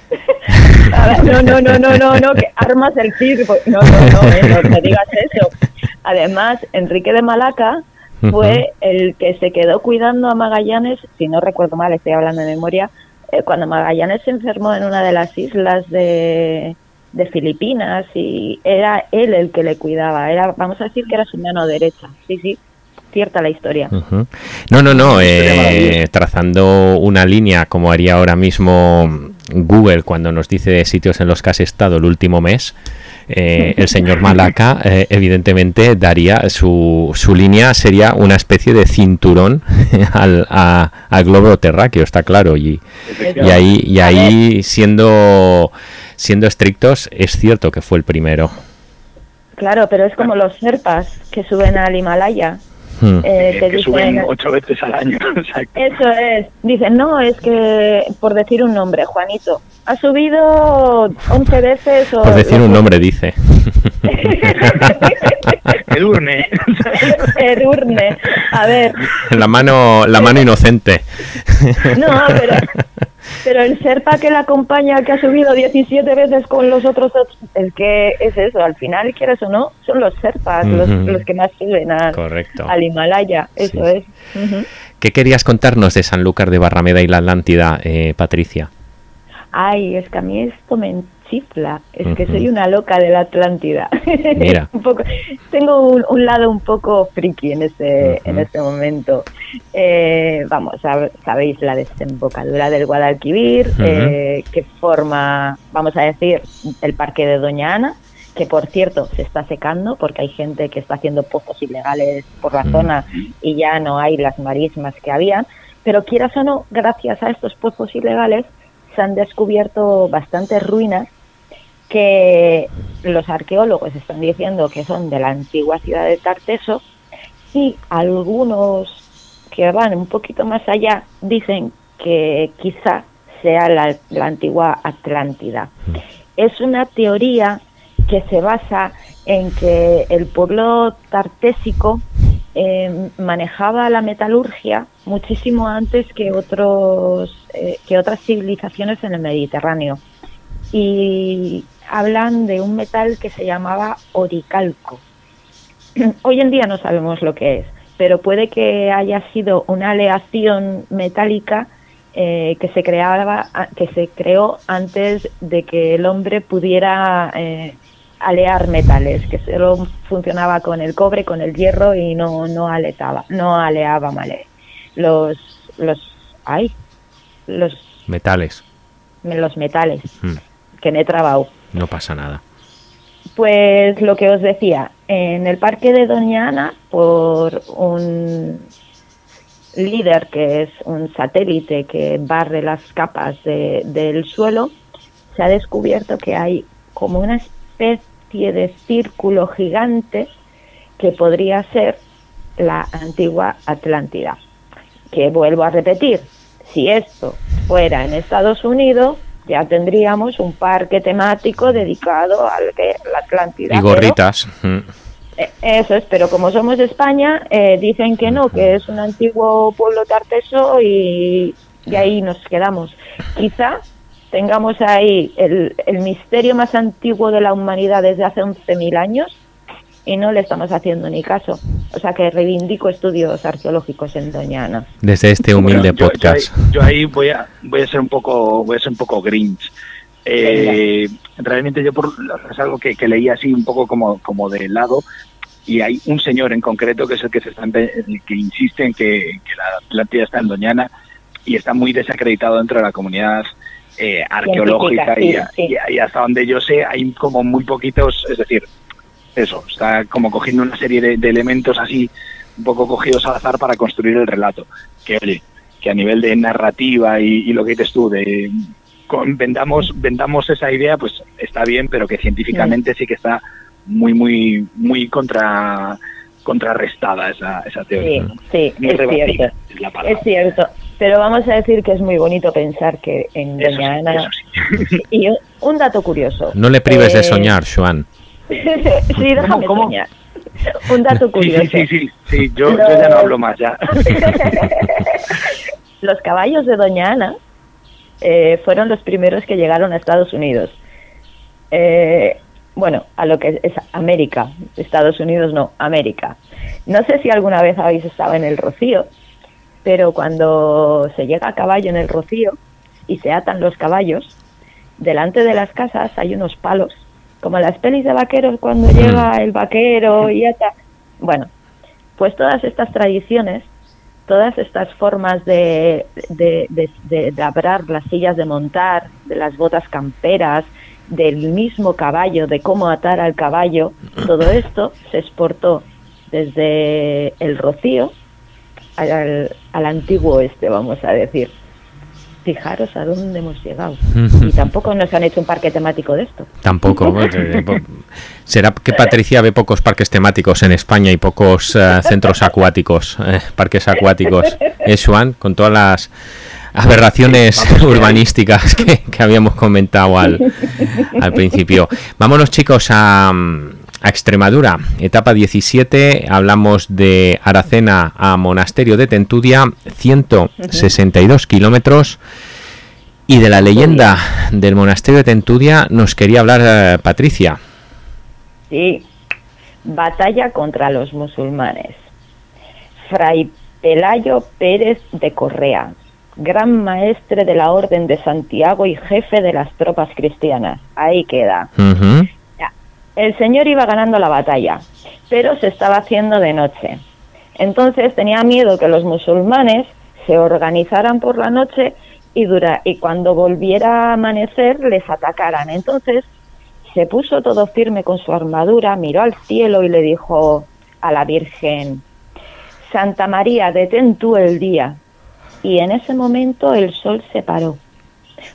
[LAUGHS] no, no, no, no, no, no, que armas el circo. No, no, no, eh, no, digas eso. Además, Enrique de Malaca fue el que se quedó cuidando a Magallanes, si no recuerdo mal, estoy hablando de memoria, eh, cuando Magallanes se enfermó en una de las islas de, de Filipinas y era él el que le cuidaba, era vamos a decir que era su mano derecha, sí, sí, cierta la historia. No, no, no, eh, trazando una línea como haría ahora mismo Google cuando nos dice sitios en los que has estado el último mes, eh, el señor Malaca, eh, evidentemente daría su, su línea, sería una especie de cinturón [LAUGHS] al, al globo terráqueo, está claro. Y, y ahí, y ahí siendo, siendo estrictos, es cierto que fue el primero. Claro, pero es como los serpas que suben al Himalaya. Hmm. Eh, que, suben ocho veces al año. [LAUGHS] Eso es. Dicen, no, es que, por decir un nombre, Juanito, ha subido 11 veces o... Por decir un nombre, dice. [LAUGHS] [LAUGHS] Edurne. Edurne. A ver. La mano, la mano inocente. No, pero, [LAUGHS] pero el Serpa que la acompaña, que ha subido 17 veces con los otros, es que es eso, al final, quieres o no, son los Serpas los, los, que más suben al, al Himalaya, eso es. ¿Qué querías contarnos de Sanlúcar de Barrameda y la Atlántida, eh, Patricia? Ay, es que a mí esto me enchifla, es que soy una loca de la Atlántida. [LAUGHS] Mira. un poco, tengo un, lado un poco friki en este, en este momento. Eh, vamos, sabéis la desembocadura del Guadalquivir, eh, que forma, vamos a decir, el Parque de Doña Ana, que por cierto se está secando porque hay gente que está haciendo pozos ilegales por la zona y ya no hay las marismas que había. Pero quieras o no, gracias a estos pozos ilegales, se han descubierto bastantes ruinas que los arqueólogos están diciendo que son de la antigua ciudad de Tarteso y algunos que van un poquito más allá dicen que quizá sea la, antigua Atlántida. Es una teoría que se basa en que el pueblo tartésico eh, manejaba la metalurgia muchísimo antes que otros eh, que otras civilizaciones en el Mediterráneo y hablan de un metal que se llamaba oricalco. [CLEARS THROAT] Hoy en día no sabemos lo que es, pero puede que haya sido una aleación metálica eh, que se creaba que se creó antes de que el hombre pudiera alear metales, que solo funcionaba con el cobre, con el hierro y no, no aletaba, no aleaba male. Los, los, ay, los metales. Los metales, hmm. que me he trabado. No pasa nada. Pues lo que os decía, en el parque de Doña Ana, por un líder que es un satélite que barre las capas del suelo, se ha descubierto que hay como una especie de círculo gigante que podría ser la antigua Atlántida. Que vuelvo a repetir, si esto fuera en Estados Unidos, ya tendríamos un parque temático dedicado a la Atlántida. Y gorritas. Eh, eso es, pero como somos de España, eh, dicen que no, que es un antiguo pueblo tarteso y, y ahí nos quedamos. Quizá tengamos ahí el, el, misterio más antiguo de la humanidad desde hace 11.000 años y no le estamos haciendo ni caso. O sea que reivindico estudios arqueológicos en Doñana. Desde este humilde podcast. Yo, ahí, voy a voy a ser un poco voy a ser un poco grinch. Eh, realmente yo por, es algo que, leí así un poco como, como de lado y hay un señor en concreto que es el que se está, que insiste en que, la Atlántida está en Doñana y está muy desacreditado dentro de la comunidad eh, arqueológica y, hasta donde yo sé hay como muy poquitos, es decir, eso, está como cogiendo una serie de, elementos así un poco cogidos al azar para construir el relato. Que oye, que a nivel de narrativa y, lo que dices tú, de vendamos, vendamos esa idea, pues está bien, pero que científicamente sí, que está muy, muy, muy contra contrarrestada esa, esa teoría. Sí, sí es cierto. Es, cierto. Pero vamos a decir que es muy bonito pensar que en Doña Ana... [LAUGHS] y un, dato curioso. No le prives de eh, soñar, Joan. [LAUGHS] sí, déjame soñar. Un dato curioso. Sí, sí, sí, Yo, ya no hablo más ya. [LAUGHS] los caballos de Doña Ana eh, fueron los primeros que llegaron a Estados Unidos. Eh, bueno, a lo que es América, Estados Unidos no, América. No sé si alguna vez habéis estado en el Rocío, pero cuando se llega a caballo en el Rocío y se atan los caballos, delante de las casas hay unos palos, como las pelis de vaqueros cuando llega el vaquero y ata. Bueno, pues todas estas tradiciones, todas estas formas de, de, de, de labrar las sillas de montar, de las botas camperas, del mismo caballo, de cómo atar al caballo, todo esto se exportó desde el Rocío al, antiguo oeste, vamos a decir. Fijaros a dónde hemos llegado. Y tampoco nos han hecho un parque temático de esto. Tampoco. [LAUGHS] Será que Patricia ve pocos parques temáticos en España y pocos eh, centros acuáticos, eh, parques acuáticos. Es [LAUGHS] Juan, con todas las aberraciones urbanísticas que, habíamos comentado al, al principio. Vámonos chicos a, a Extremadura, etapa 17, hablamos de Aracena a Monasterio de Tentudia, 162 kilómetros. Y de la leyenda del monasterio de Tentudia nos quería hablar eh, Patricia. Sí, batalla contra los musulmanes. Fray Pelayo Pérez de Correa, gran maestre de la Orden de Santiago y jefe de las tropas cristianas. Ahí queda. El señor iba ganando la batalla, pero se estaba haciendo de noche. Entonces tenía miedo que los musulmanes se organizaran por la noche y, dura, y cuando volviera a amanecer les atacaran. Entonces se puso todo firme con su armadura, miró al cielo y le dijo a la Virgen, Santa María, detén tú el día, y en ese momento el sol se paró.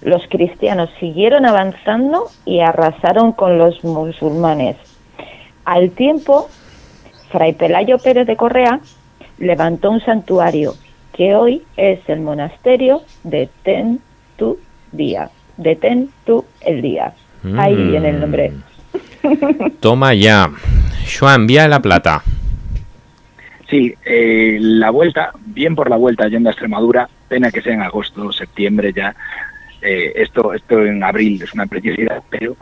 Los cristianos siguieron avanzando y arrasaron con los musulmanes. Al tiempo, Fray Pelayo Pérez de Correa levantó un santuario que hoy es el monasterio de Ten Tu Día, de Ten Tu el Día. Ahí viene el nombre. [LAUGHS] Toma ya. Juan, vía la plata. Sí, eh, la vuelta, bien por la vuelta yendo a Extremadura, pena que sea en agosto o septiembre ya. Eh, esto, esto en abril es una preciosidad, pero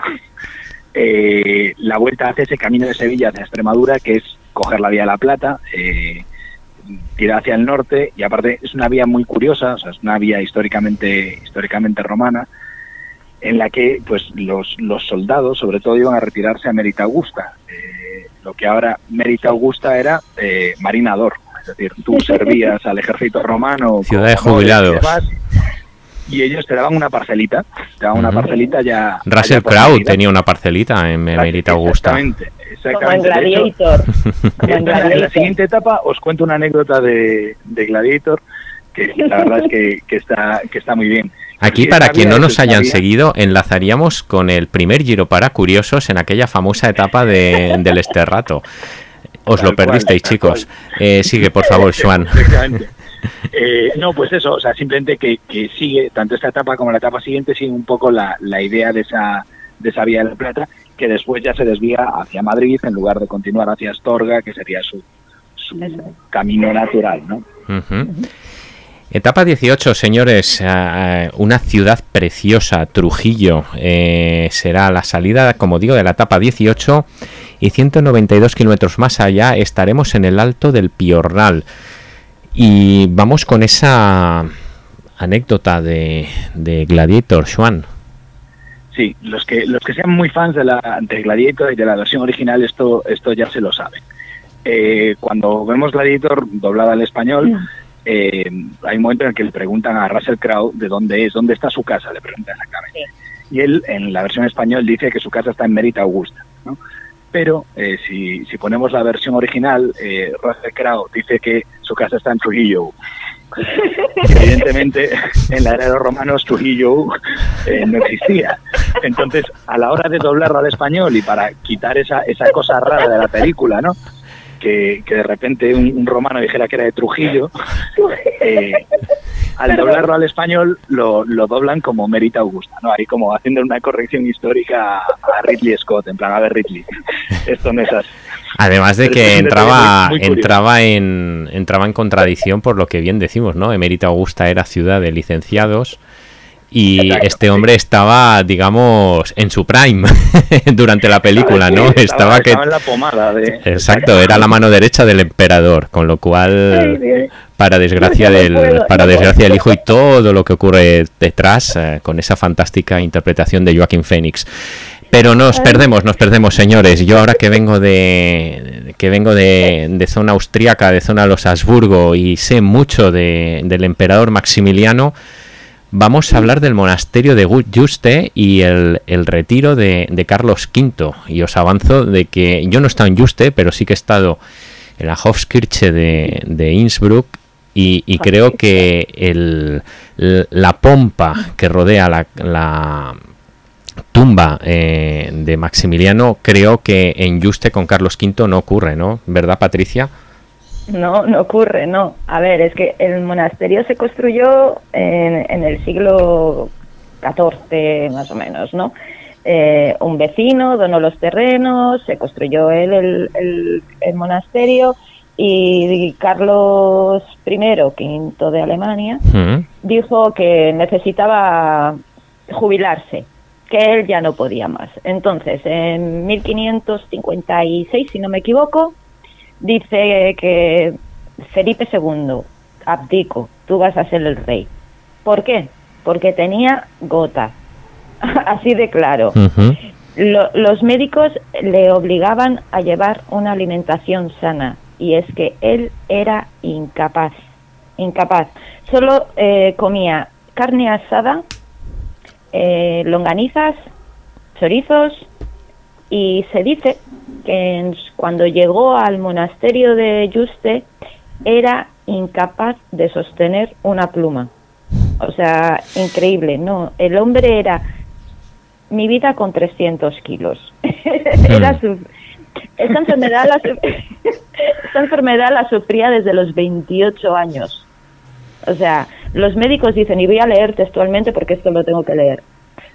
eh, la vuelta hace ese camino de Sevilla hacia Extremadura, que es coger la vía de la Plata, eh, tirar hacia el norte, y aparte es una vía muy curiosa, o sea, es una vía históricamente, históricamente romana, en la que pues los, los soldados sobre todo iban a retirarse a Mérita Augusta. Eh, lo que ahora Mérita Augusta era eh, marinador, es decir, tú [LAUGHS] servías al ejército romano. Ciudad de jubilados. Y ellos te daban una parcelita, te daban una parcelita ya... Russell Crowe tenía una parcelita en Mérita Augusta. Exactamente, exactamente. Como en Gladiator. [LAUGHS] [LAUGHS] en, la siguiente etapa os cuento una anécdota de, de Gladiator que la verdad es que, que, está, que está muy bien. Aquí, para quien no nos hayan seguido, enlazaríamos con el primer Giro para Curiosos en aquella famosa etapa de, [LAUGHS] del Esterrato. Os lo perdisteis, chicos. Eh, sigue, por favor, Juan. [LAUGHS] Eh, no, pues eso, o sea, simplemente que, sigue, tanto esta etapa como la etapa siguiente, sigue un poco la, la idea de esa, de esa vía de la plata, que después ya se desvía hacia Madrid en lugar de continuar hacia Astorga, que sería su, su camino natural, ¿no? Etapa 18, señores, una ciudad preciosa, Trujillo, será la salida, como digo, de la etapa 18 y 192 kilómetros más allá estaremos en el alto del Piornal. Y vamos con esa anécdota de, Gladiator, Juan. Sí, los que los que sean muy fans de la de Gladiator y de la versión original esto esto ya se lo saben. Eh, cuando vemos Gladiator doblada al español, mm. eh, hay un momento en el que le preguntan a Russell Crowe de dónde es, dónde está su casa, le preguntan exactamente. Y él en la versión español dice que su casa está en Mérida Augusta. ¿no? Pero eh, si, si, ponemos la versión original, eh, Russell Crowe dice que su casa está en Trujillo. [LAUGHS] Evidentemente, en la era de los romanos, Trujillo eh, no existía. Entonces, a la hora de doblarlo al español y para quitar esa, esa cosa rara de la película, ¿no? Que, que de repente un, romano dijera que era de Trujillo, [LAUGHS] eh, al doblarlo al español lo, lo doblan como Mérita Augusta, ¿no? Ahí como haciendo una corrección histórica a Ridley Scott, en plan, a ver Ridley, [LAUGHS] esto no es así. Además de que entraba, entraba, en, entraba en contradicción por lo que bien decimos, ¿no? Emérita Augusta era ciudad de licenciados y este hombre estaba, digamos, en su prime [LAUGHS] durante la película, ¿no? Estaba, que... en la pomada de... Exacto, era la mano derecha del emperador, con lo cual, para desgracia del, para desgracia del hijo y todo lo que ocurre detrás, eh, con esa fantástica interpretación de Joaquín Phoenix. Pero nos perdemos, nos perdemos, señores. Yo ahora que vengo de que vengo de, de zona austríaca, de zona de los Habsburgo y sé mucho de, del emperador Maximiliano, vamos a hablar del monasterio de Juste y el, retiro de, Carlos V. Y os avanzo de que yo no he estado en Juste, pero sí que he estado en la Hofskirche de, de Innsbruck y, creo que el, la pompa que rodea la, la tumba eh, de Maximiliano creo que en Juste con Carlos V no ocurre, ¿no? ¿Verdad, Patricia? No, no ocurre, no. A ver, es que el monasterio se construyó en, el siglo XIV, más o menos, ¿no? Eh, un vecino donó los terrenos, se construyó él el, el, monasterio y Carlos I, quinto de Alemania, dijo que necesitaba jubilarse, que él ya no podía más. Entonces, en 1556, si no me equivoco, dice que Felipe II, abdico, tú vas a ser el rey. ¿Por qué? Porque tenía gota, [LAUGHS] así de claro. los médicos le obligaban a llevar una alimentación sana y es que él era incapaz, incapaz. Solo eh, comía carne asada, eh, longanizas, chorizos y se dice que cuando llegó al monasterio de Juste era incapaz de sostener una pluma. O sea, increíble, ¿no? El hombre era mi vida con 300 kilos. [LAUGHS] era hmm. su, esta, enfermedad la, [LAUGHS] esta enfermedad la sufría desde los 28 años. O sea, los médicos dicen, y voy a leer textualmente porque esto lo tengo que leer.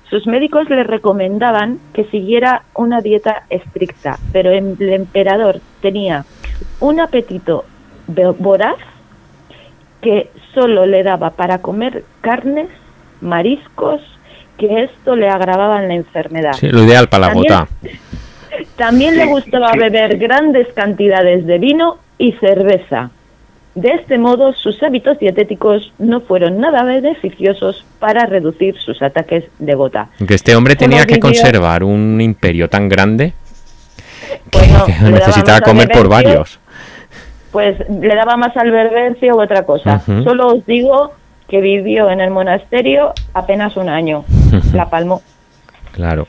Sus médicos le recomendaban que siguiera una dieta estricta, pero el emperador tenía un apetito voraz que solo le daba para comer carnes, mariscos, que esto le agravaba la enfermedad. Sí, lo ideal para la gota. También le gustaba beber grandes cantidades de vino y cerveza. De este modo, sus hábitos dietéticos no fueron nada beneficiosos para reducir sus ataques de gota. Que este hombre tenía que conservar un imperio tan grande que [LAUGHS] necesitaba comer por varios. Pues le daba más al berbercio u otra cosa. Solo os digo que vivió en el monasterio apenas un año. La palmó. Claro.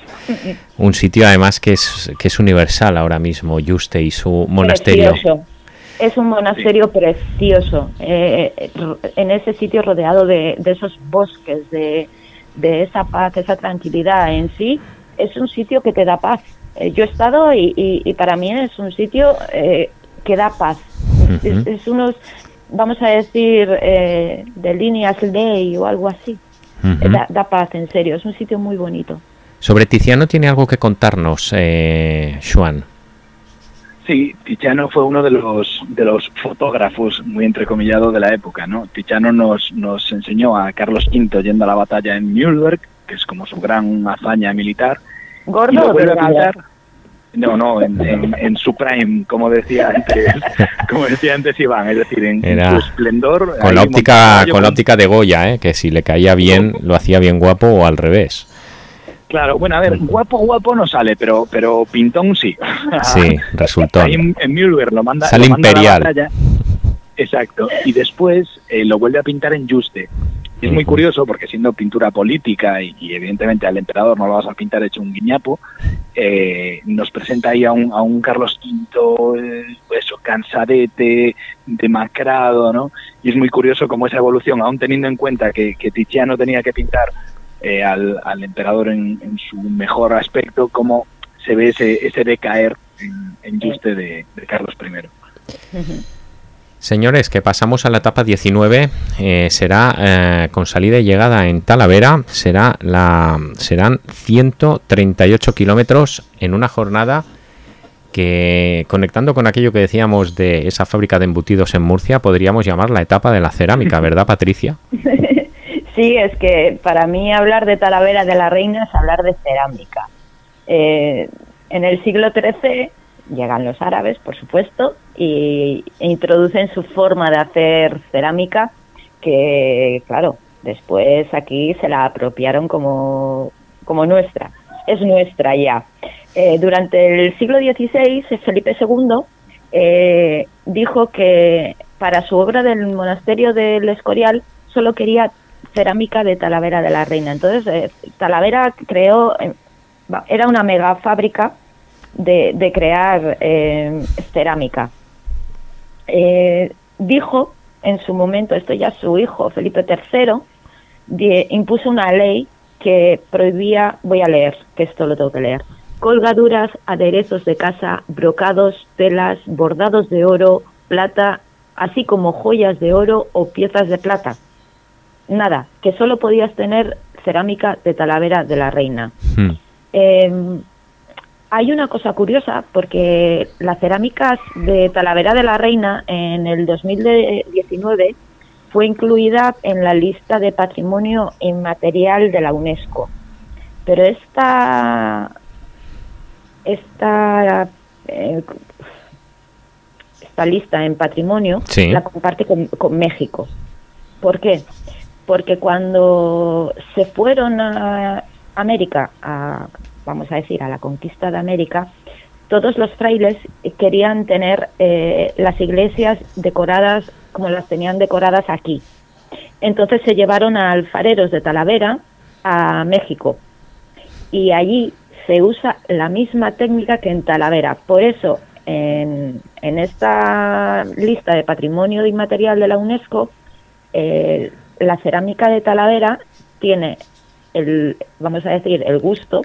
Un sitio además que es que es universal ahora mismo, Juste y su monasterio. Es un monasterio precioso, eh, eh, en ese sitio rodeado de, esos bosques, de, esa paz, esa tranquilidad en sí, es un sitio que te da paz. Eh, yo he estado y, para mí es un sitio que da paz. es, unos, vamos a decir, de líneas ley o algo así. da, da, paz, en serio, es un sitio muy bonito. Sobre Tiziano tiene algo que contarnos, Juan. Sí, Tiziano fue uno de los de los fotógrafos muy entrecomillado de la época, ¿no? Tiziano nos, nos enseñó a Carlos V yendo a la batalla en Mühlberg, que es como su gran hazaña militar. ¿Gordo o No, no, en, su prime, como decía antes, [LAUGHS] como decía antes Iván, es decir, en, su esplendor. Con la óptica, con la óptica de Goya, ¿eh? que si le caía bien, lo hacía bien guapo o al revés. Claro, bueno, a ver, guapo, guapo no sale, pero pero pintón sí. [LAUGHS] Sí, resultó. en, en Mühlberg lo manda, sale imperial. Exacto. Y después eh, lo vuelve a pintar en Juste. es muy curioso porque siendo pintura política y, evidentemente al emperador no lo vas a pintar hecho un guiñapo, eh, nos presenta ahí a un, a un Carlos V, eh, eso, cansadete, demacrado, ¿no? Y es muy curioso cómo esa evolución, aún teniendo en cuenta que, que Tiziano tenía que pintar al, al, emperador en, su mejor aspecto, cómo se ve ese, ese decaer en, en Juste de, de Carlos I. Señores, que pasamos a la etapa 19, eh, será eh, con salida y llegada en Talavera, será la, serán 138 kilómetros en una jornada que, conectando con aquello que decíamos de esa fábrica de embutidos en Murcia, podríamos llamar la etapa de la cerámica, [LAUGHS] ¿verdad, Patricia? [LAUGHS] Sí, es que para mí hablar de Talavera de la Reina es hablar de cerámica. Eh, en el siglo XIII llegan los árabes, por supuesto, y introducen su forma de hacer cerámica, que claro, después aquí se la apropiaron como, como nuestra, es nuestra ya. Eh, durante el siglo XVI, Felipe II eh, dijo que para su obra del monasterio del Escorial solo quería cerámica de Talavera de la Reina. Entonces, eh, Talavera creó, era una mega fábrica de, crear eh, cerámica. Eh, dijo en su momento, esto ya su hijo, Felipe III, impuso una ley que prohibía, voy a leer, que esto lo tengo que leer, colgaduras, aderezos de casa, brocados, telas, bordados de oro, plata, así como joyas de oro o piezas de plata. Nada, que solo podías tener cerámica de Talavera de la Reina. Hmm. Em, hay una cosa curiosa porque las cerámicas de Talavera de la Reina en el 2019 fue incluida en la lista de patrimonio inmaterial de la UNESCO. Pero esta esta eh, esta lista en patrimonio la comparte con, con México. ¿Por qué? Porque cuando se fueron a América a vamos a decir, a la conquista de América, todos los frailes querían tener eh, las iglesias decoradas como las tenían decoradas aquí. Entonces se llevaron a alfareros de Talavera a México y allí se usa la misma técnica que en Talavera. Por eso en, en esta lista de patrimonio inmaterial de la UNESCO, eh, la cerámica de Talavera tiene el, vamos a decir, el gusto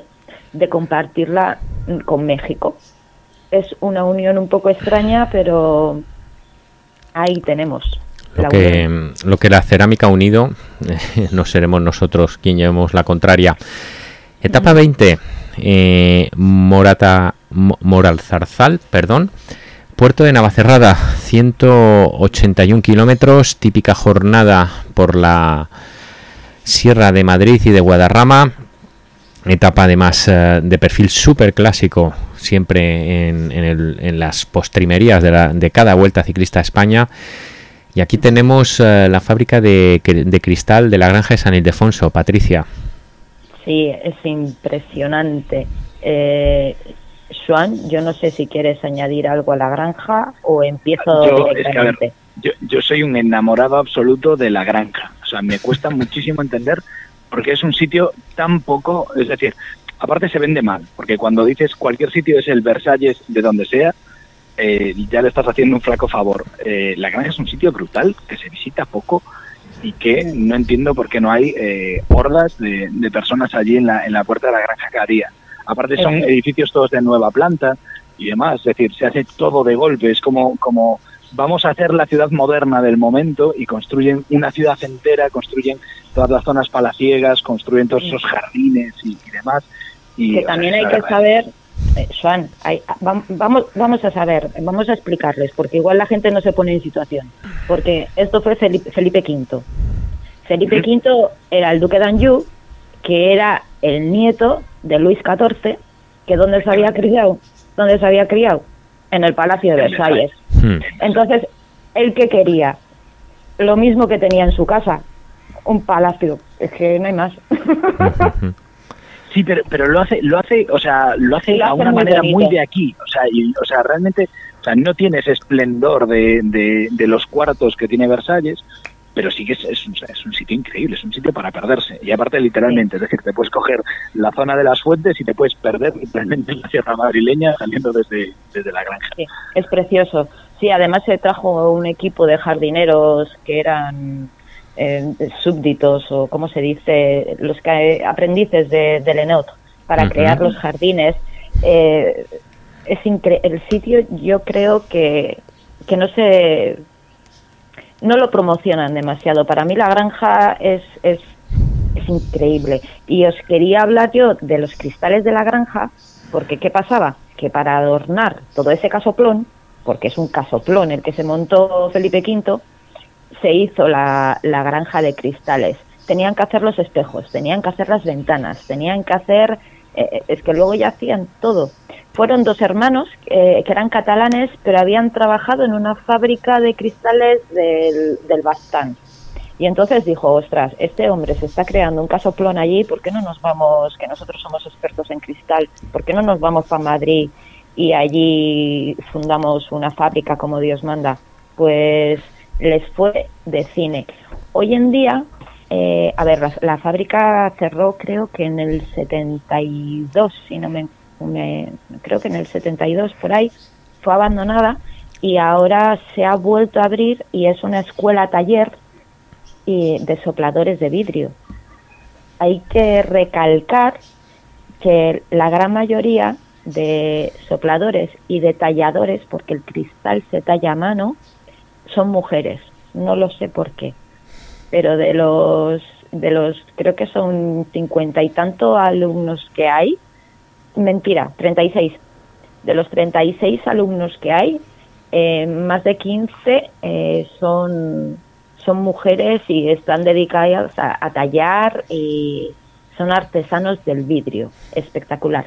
de compartirla con México. Es una unión un poco extraña, pero ahí tenemos. Lo que, lo que la cerámica ha unido, [LAUGHS] no seremos nosotros quien llevemos la contraria. Etapa 20, eh, Morata, Moral Zarzal, perdón. Puerto de Navacerrada, 181 kilómetros, típica jornada por la Sierra de Madrid y de Guadarrama, etapa además eh, de perfil súper clásico, siempre en, las postrimerías de, cada vuelta ciclista a España. Y aquí tenemos eh, la fábrica de, cristal de la granja de San Ildefonso, Patricia. Sí, es impresionante. Eh, Juan, yo no sé si quieres añadir algo a la granja o empiezo directamente. yo, yo soy un enamorado absoluto de la granja. O sea, me cuesta [LAUGHS] muchísimo entender porque es un sitio tan poco, es decir, aparte se vende mal, porque cuando dices cualquier sitio es el Versalles de donde sea, eh, ya le estás haciendo un flaco favor. Eh, la granja es un sitio brutal, que se visita poco y que no entiendo por qué no hay eh, hordas de, personas allí en la, en la puerta de la granja cada día. Aparte son edificios todos de nueva planta y demás, es decir, se hace todo de golpe, es como, como vamos a hacer la ciudad moderna del momento y construyen una ciudad entera, construyen todas las zonas palaciegas, construyen todos esos jardines y, demás. Y, que también hay que saber eh, Juan, vamos, vamos a saber, vamos a explicarles, porque igual la gente no se pone en situación. Porque esto fue Felipe, Felipe V. Felipe V era el duque de Anjou, que era el nieto de Luis XIV, que donde se había criado, donde se había criado, en el Palacio de Versalles. Hmm. Entonces, él que quería lo mismo que tenía en su casa, un palacio, es que no hay más. [LAUGHS] Sí, pero, pero lo hace, lo hace, o sea, lo hace, de una manera muy de aquí, o sea, y, o sea, realmente, o sea, no tiene ese esplendor de, de, los cuartos que tiene Versalles, pero sí que es, es, un, es, un, sitio increíble, es un sitio para perderse. Y aparte, literalmente, es decir, te puedes coger la zona de las fuentes y te puedes perder literalmente en la sierra madrileña saliendo desde, desde la granja. Sí, es precioso. Sí, además se trajo un equipo de jardineros que eran eh, súbditos o, como se dice, los que, aprendices de, de para crear los jardines. Eh, es el sitio yo creo que, que no se no lo promocionan demasiado. Para mí la granja es, es, es increíble. Y os quería hablar yo de los cristales de la granja, porque ¿qué pasaba? Que para adornar todo ese casoplón, porque es un casoplón el que se montó Felipe V, se hizo la, granja de cristales. Tenían que hacer los espejos, tenían que hacer las ventanas, tenían que hacer... Eh, es que luego ya hacían todo. Fueron dos hermanos eh, que eran catalanes, pero habían trabajado en una fábrica de cristales del, del Bastán. Y entonces dijo, ostras, este hombre se está creando un casoplón allí, ¿por qué no nos vamos, que nosotros somos expertos en cristal, ¿por qué no nos vamos para Madrid y allí fundamos una fábrica como Dios manda? Pues les fue de cine. Hoy en día, eh, a ver, la, fábrica cerró creo que en el 72, si no me, creo que en el 72 por ahí, fue abandonada y ahora se ha vuelto a abrir y es una escuela taller y de sopladores de vidrio. Hay que recalcar que la gran mayoría de sopladores y de talladores, porque el cristal se talla a mano, son mujeres, no lo sé por qué, pero de los, de los, creo que son cincuenta y tanto alumnos que hay, mentira, 36, de los 36 alumnos que hay, eh, más de 15 eh, son, son mujeres y están dedicadas a tallar y son artesanos del vidrio, espectacular.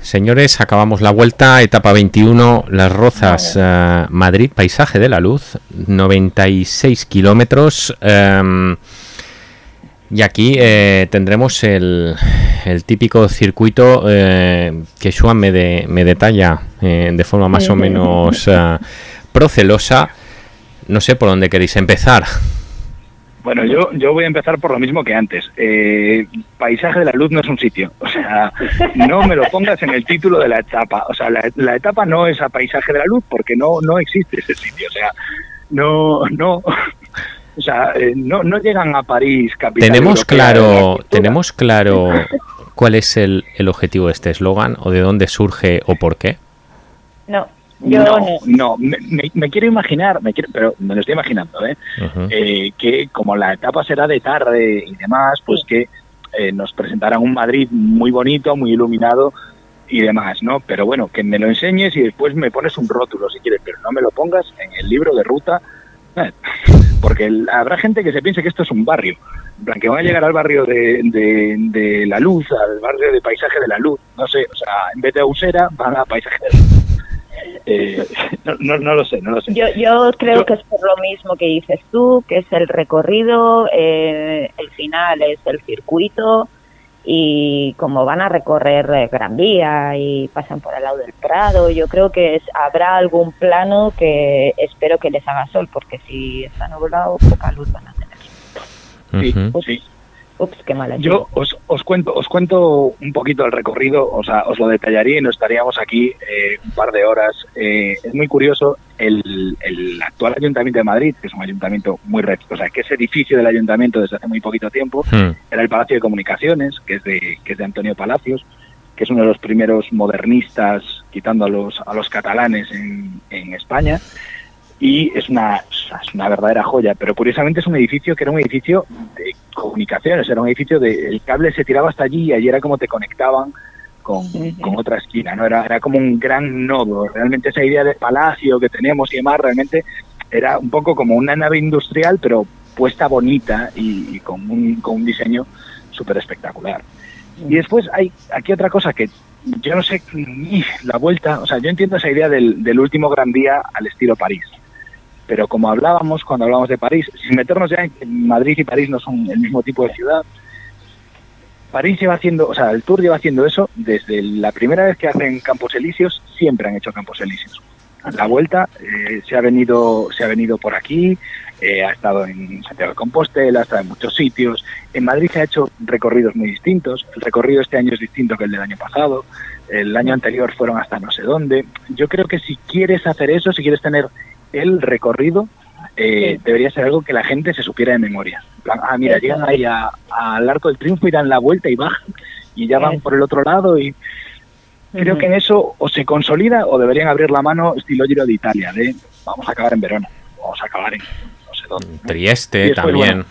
Señores, acabamos la vuelta, etapa 21, Las Rozas, eh, Madrid, Paisaje de la Luz, 96 kilómetros. Em, y aquí eh, tendremos el, el, típico circuito eh, que Juan me, me detalla de forma más o menos procelosa. No sé por dónde queréis empezar. Bueno, yo, yo voy a empezar por lo mismo que antes. Eh, paisaje de la luz no es un sitio. O sea, no me lo pongas en el título de la etapa. O sea, la, etapa no es a paisaje de la luz porque no, no existe ese sitio. O sea, no, no. O sea, eh, no, no llegan a París, capital. Tenemos claro, tenemos claro [LAUGHS] cuál es el, el objetivo de este eslogan o de dónde surge o por qué. No no, no, me, quiero imaginar, me quiero, pero me lo estoy imaginando, ¿eh? ¿eh? que como la etapa será de tarde y demás, pues que eh, nos presentarán un Madrid muy bonito, muy iluminado y demás, ¿no? Pero bueno, que me lo enseñes y después me pones un rótulo si quieres, pero no me lo pongas en el libro de ruta, porque habrá gente que se piense que esto es un barrio, en plan, que van a llegar al barrio de, de, la luz, al barrio de paisaje de la luz, no sé, o sea, en vez de Usera van a paisaje de la luz. Eh, no, no, lo sé, no lo sé. Yo, yo creo que es por lo mismo que dices tú, que es el recorrido, eh, el final es el circuito y como van a recorrer eh, Gran Vía y pasan por el lado del Prado, yo creo que es, habrá algún plano que espero que les haga sol, porque si está nublado, poca luz van a tener. Sí, sí. Ups, qué mala. Yo os, os, cuento os cuento un poquito el recorrido, o sea, os lo detallaría y no estaríamos aquí eh, un par de horas. Eh, es muy curioso, el, el, actual Ayuntamiento de Madrid, que es un ayuntamiento muy recto, o sea, que ese edificio del ayuntamiento desde hace muy poquito tiempo hmm. era el Palacio de Comunicaciones, que es de, que es de Antonio Palacios, que es uno de los primeros modernistas, quitando a los, a los catalanes en, en España y es una, es una verdadera joya, pero curiosamente es un edificio que era un edificio de comunicaciones, era un edificio de, el cable se tiraba hasta allí y allí era como te conectaban con, otra esquina, ¿no? Era, era como un gran nodo. Realmente esa idea de palacio que tenemos y demás, realmente era un poco como una nave industrial, pero puesta bonita y, con, un, con un diseño súper espectacular. Y después hay aquí otra cosa que yo no sé la vuelta, o sea, yo entiendo esa idea del, del último gran día al estilo París. Pero como hablábamos cuando hablábamos de París, sin meternos ya en que Madrid y París no son el mismo tipo de ciudad, París lleva haciendo, o sea, el Tour lleva haciendo eso desde la primera vez que hacen Campos Elíseos, siempre han hecho Campos Elíseos. La vuelta eh, se ha venido se ha venido por aquí, eh, ha estado en Santiago de Compostela, ha estado en muchos sitios. En Madrid se ha hecho recorridos muy distintos. El recorrido este año es distinto que el del año pasado. El año anterior fueron hasta no sé dónde. Yo creo que si quieres hacer eso, si quieres tener el recorrido, eh, debería ser algo que la gente se supiera de memoria. ah, mira, llegan ahí al Arco del Triunfo y dan la vuelta y bajan y ya van por el otro lado y creo que en eso o se consolida o deberían abrir la mano estilo Giro de Italia, de vamos a acabar en Verona, vamos a acabar en no sé dónde. Trieste también.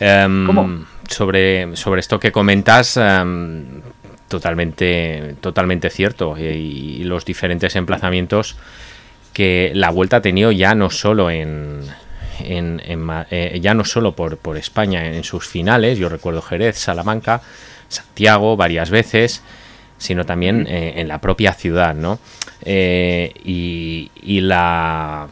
Em, sobre, sobre esto que comentas, em, totalmente, totalmente cierto. y los diferentes emplazamientos que la vuelta ha tenido ya no solo en, eh, ya no solo por, por, España en sus finales, yo recuerdo Jerez, Salamanca, Santiago varias veces, sino también eh, en la propia ciudad, ¿no? Eh, y, y, la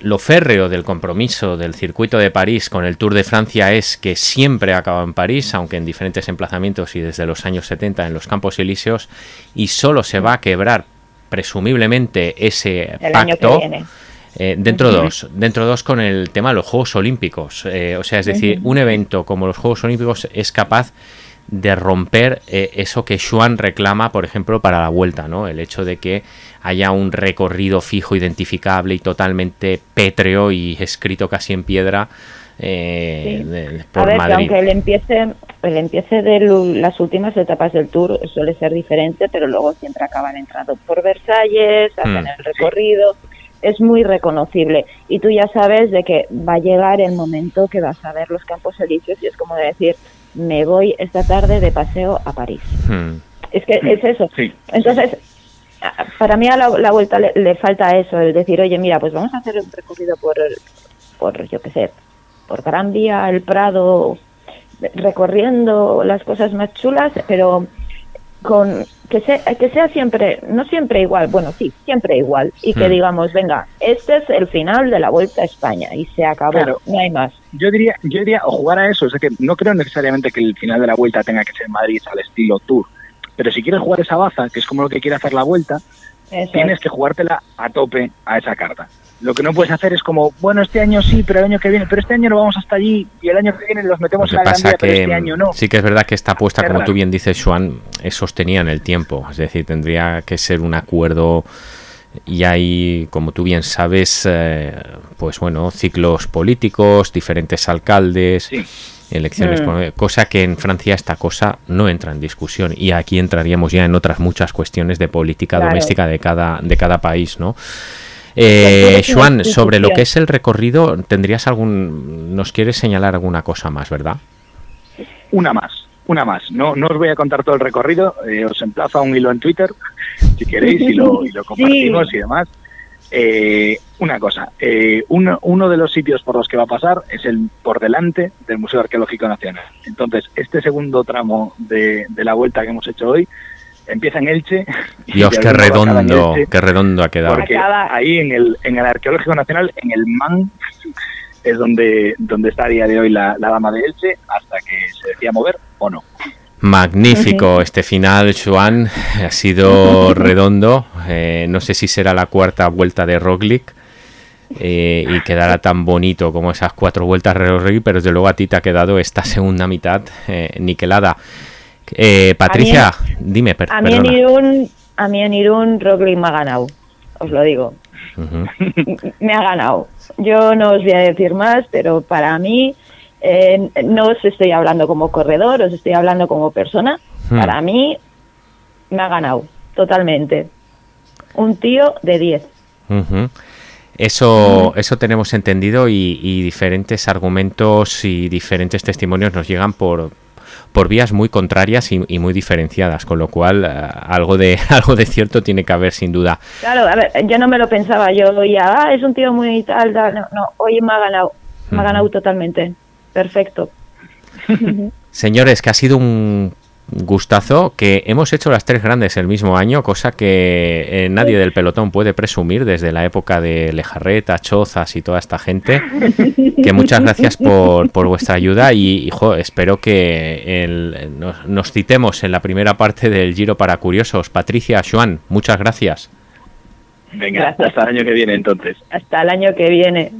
lo férreo del compromiso del circuito de París con el Tour de Francia es que siempre ha acabado en París, aunque en diferentes emplazamientos y desde los años 70 en los Campos Elíseos, y solo se va a quebrar presumiblemente ese pacto. Eh, dentro dos, dentro dos con el tema de los Juegos Olímpicos. Eh, o sea, es decir, un evento como los Juegos Olímpicos es capaz de romper eh, eso que Xuan reclama, por ejemplo, para la vuelta, ¿no? El hecho de que haya un recorrido fijo, identificable y totalmente pétreo y escrito casi en piedra eh, a ver, aunque el empiece, el empiece de las últimas etapas del Tour suele ser diferente, pero luego siempre acaban entrando por Versalles, hacen mm. el recorrido, es muy reconocible. Y tú ya sabes de que va a llegar el momento que vas a ver los Campos Elíseos y es como decir, me voy esta tarde de paseo a París. Mm. Es que es eso. Entonces, para mí a la, vuelta le, falta eso, el decir, oye, mira, pues vamos a hacer un recorrido por, por yo qué sé, por Gran Vía, el Prado, recorriendo las cosas más chulas, pero con que sea, que sea siempre, no siempre igual, bueno, sí, siempre igual, y que hmm. digamos, venga, este es el final de la Vuelta a España y se acabó, no hay más. Yo diría, yo diría, o jugar a eso, o sea que no creo necesariamente que el final de la Vuelta tenga que ser Madrid al estilo Tour, pero si quieres jugar esa baza, que es como lo que quiere hacer la Vuelta, tienes que jugártela a tope a esa carta. Lo que no puedes hacer es como, bueno, este año sí, pero el año que viene, pero este año no vamos hasta allí y el año que viene los metemos en la pasa pero este año no. Sí que es verdad que esta apuesta, como tú bien dices, Juan, es sostenida en el tiempo. Es decir, tendría que ser un acuerdo y hay, como tú bien sabes, eh, pues bueno, ciclos políticos, diferentes alcaldes. elecciones, mm. cosa que en Francia esta cosa no entra en discusión y aquí entraríamos ya en otras muchas cuestiones de política doméstica de cada de cada país, ¿no? Eh, Juan, sobre lo que es el recorrido, ¿tendrías algún, nos quieres señalar alguna cosa más, verdad? Una más, una más. No, no os voy a contar todo el recorrido, eh, os emplazo a un hilo en Twitter, si queréis, y lo, [LAUGHS] compartimos y demás. Eh, una cosa, eh, uno, uno, de los sitios por los que va a pasar es el por delante del Museo Arqueológico Nacional. Entonces, este segundo tramo de, de la vuelta que hemos hecho hoy empieza en Elche. Dios, qué redondo, qué redondo ha quedado. Porque ahí en el, en el Arqueológico Nacional, en el MAN, es donde, donde está a día de hoy la, dama de Elche, hasta que se decía mover o no. Magnífico este final, Joan. Ha sido [LAUGHS] redondo. Eh, no sé si será la cuarta vuelta de Roglic. Eh, y quedará tan bonito como esas cuatro vueltas de Roglic, pero desde luego a ti te ha quedado esta segunda mitad eh, niquelada. Eh, Patricia, dime, a mí, en Irún, a mí en Irún Roglic me ha ganado, os lo digo. [LAUGHS] me ha ganado. Yo no os voy a decir más, pero para mí eh, no os estoy hablando como corredor, os estoy hablando como persona. Hmm. Para mí me ha ganado, totalmente. Un tío de 10. Eso, eso tenemos entendido y, diferentes argumentos y diferentes testimonios nos llegan por, por vías muy contrarias y, muy diferenciadas, con lo cual eh, algo de [LAUGHS] algo de cierto tiene que haber sin duda. Claro, a ver, yo no me lo pensaba, yo oía, ah, es un tío muy tal, tal. no, no, hoy me ha ganado, me ha ganado totalmente, perfecto. Señores, que ha sido un gustazo que hemos hecho las tres grandes el mismo año, cosa que eh, nadie del pelotón puede presumir desde la época de Lejarreta, Chozas y toda esta gente. Que muchas gracias por, por vuestra ayuda y, espero que nos, citemos en la primera parte del Giro para Curiosos. Patricia, Joan, muchas gracias. Venga, hasta el año que viene entonces. Hasta el año que viene.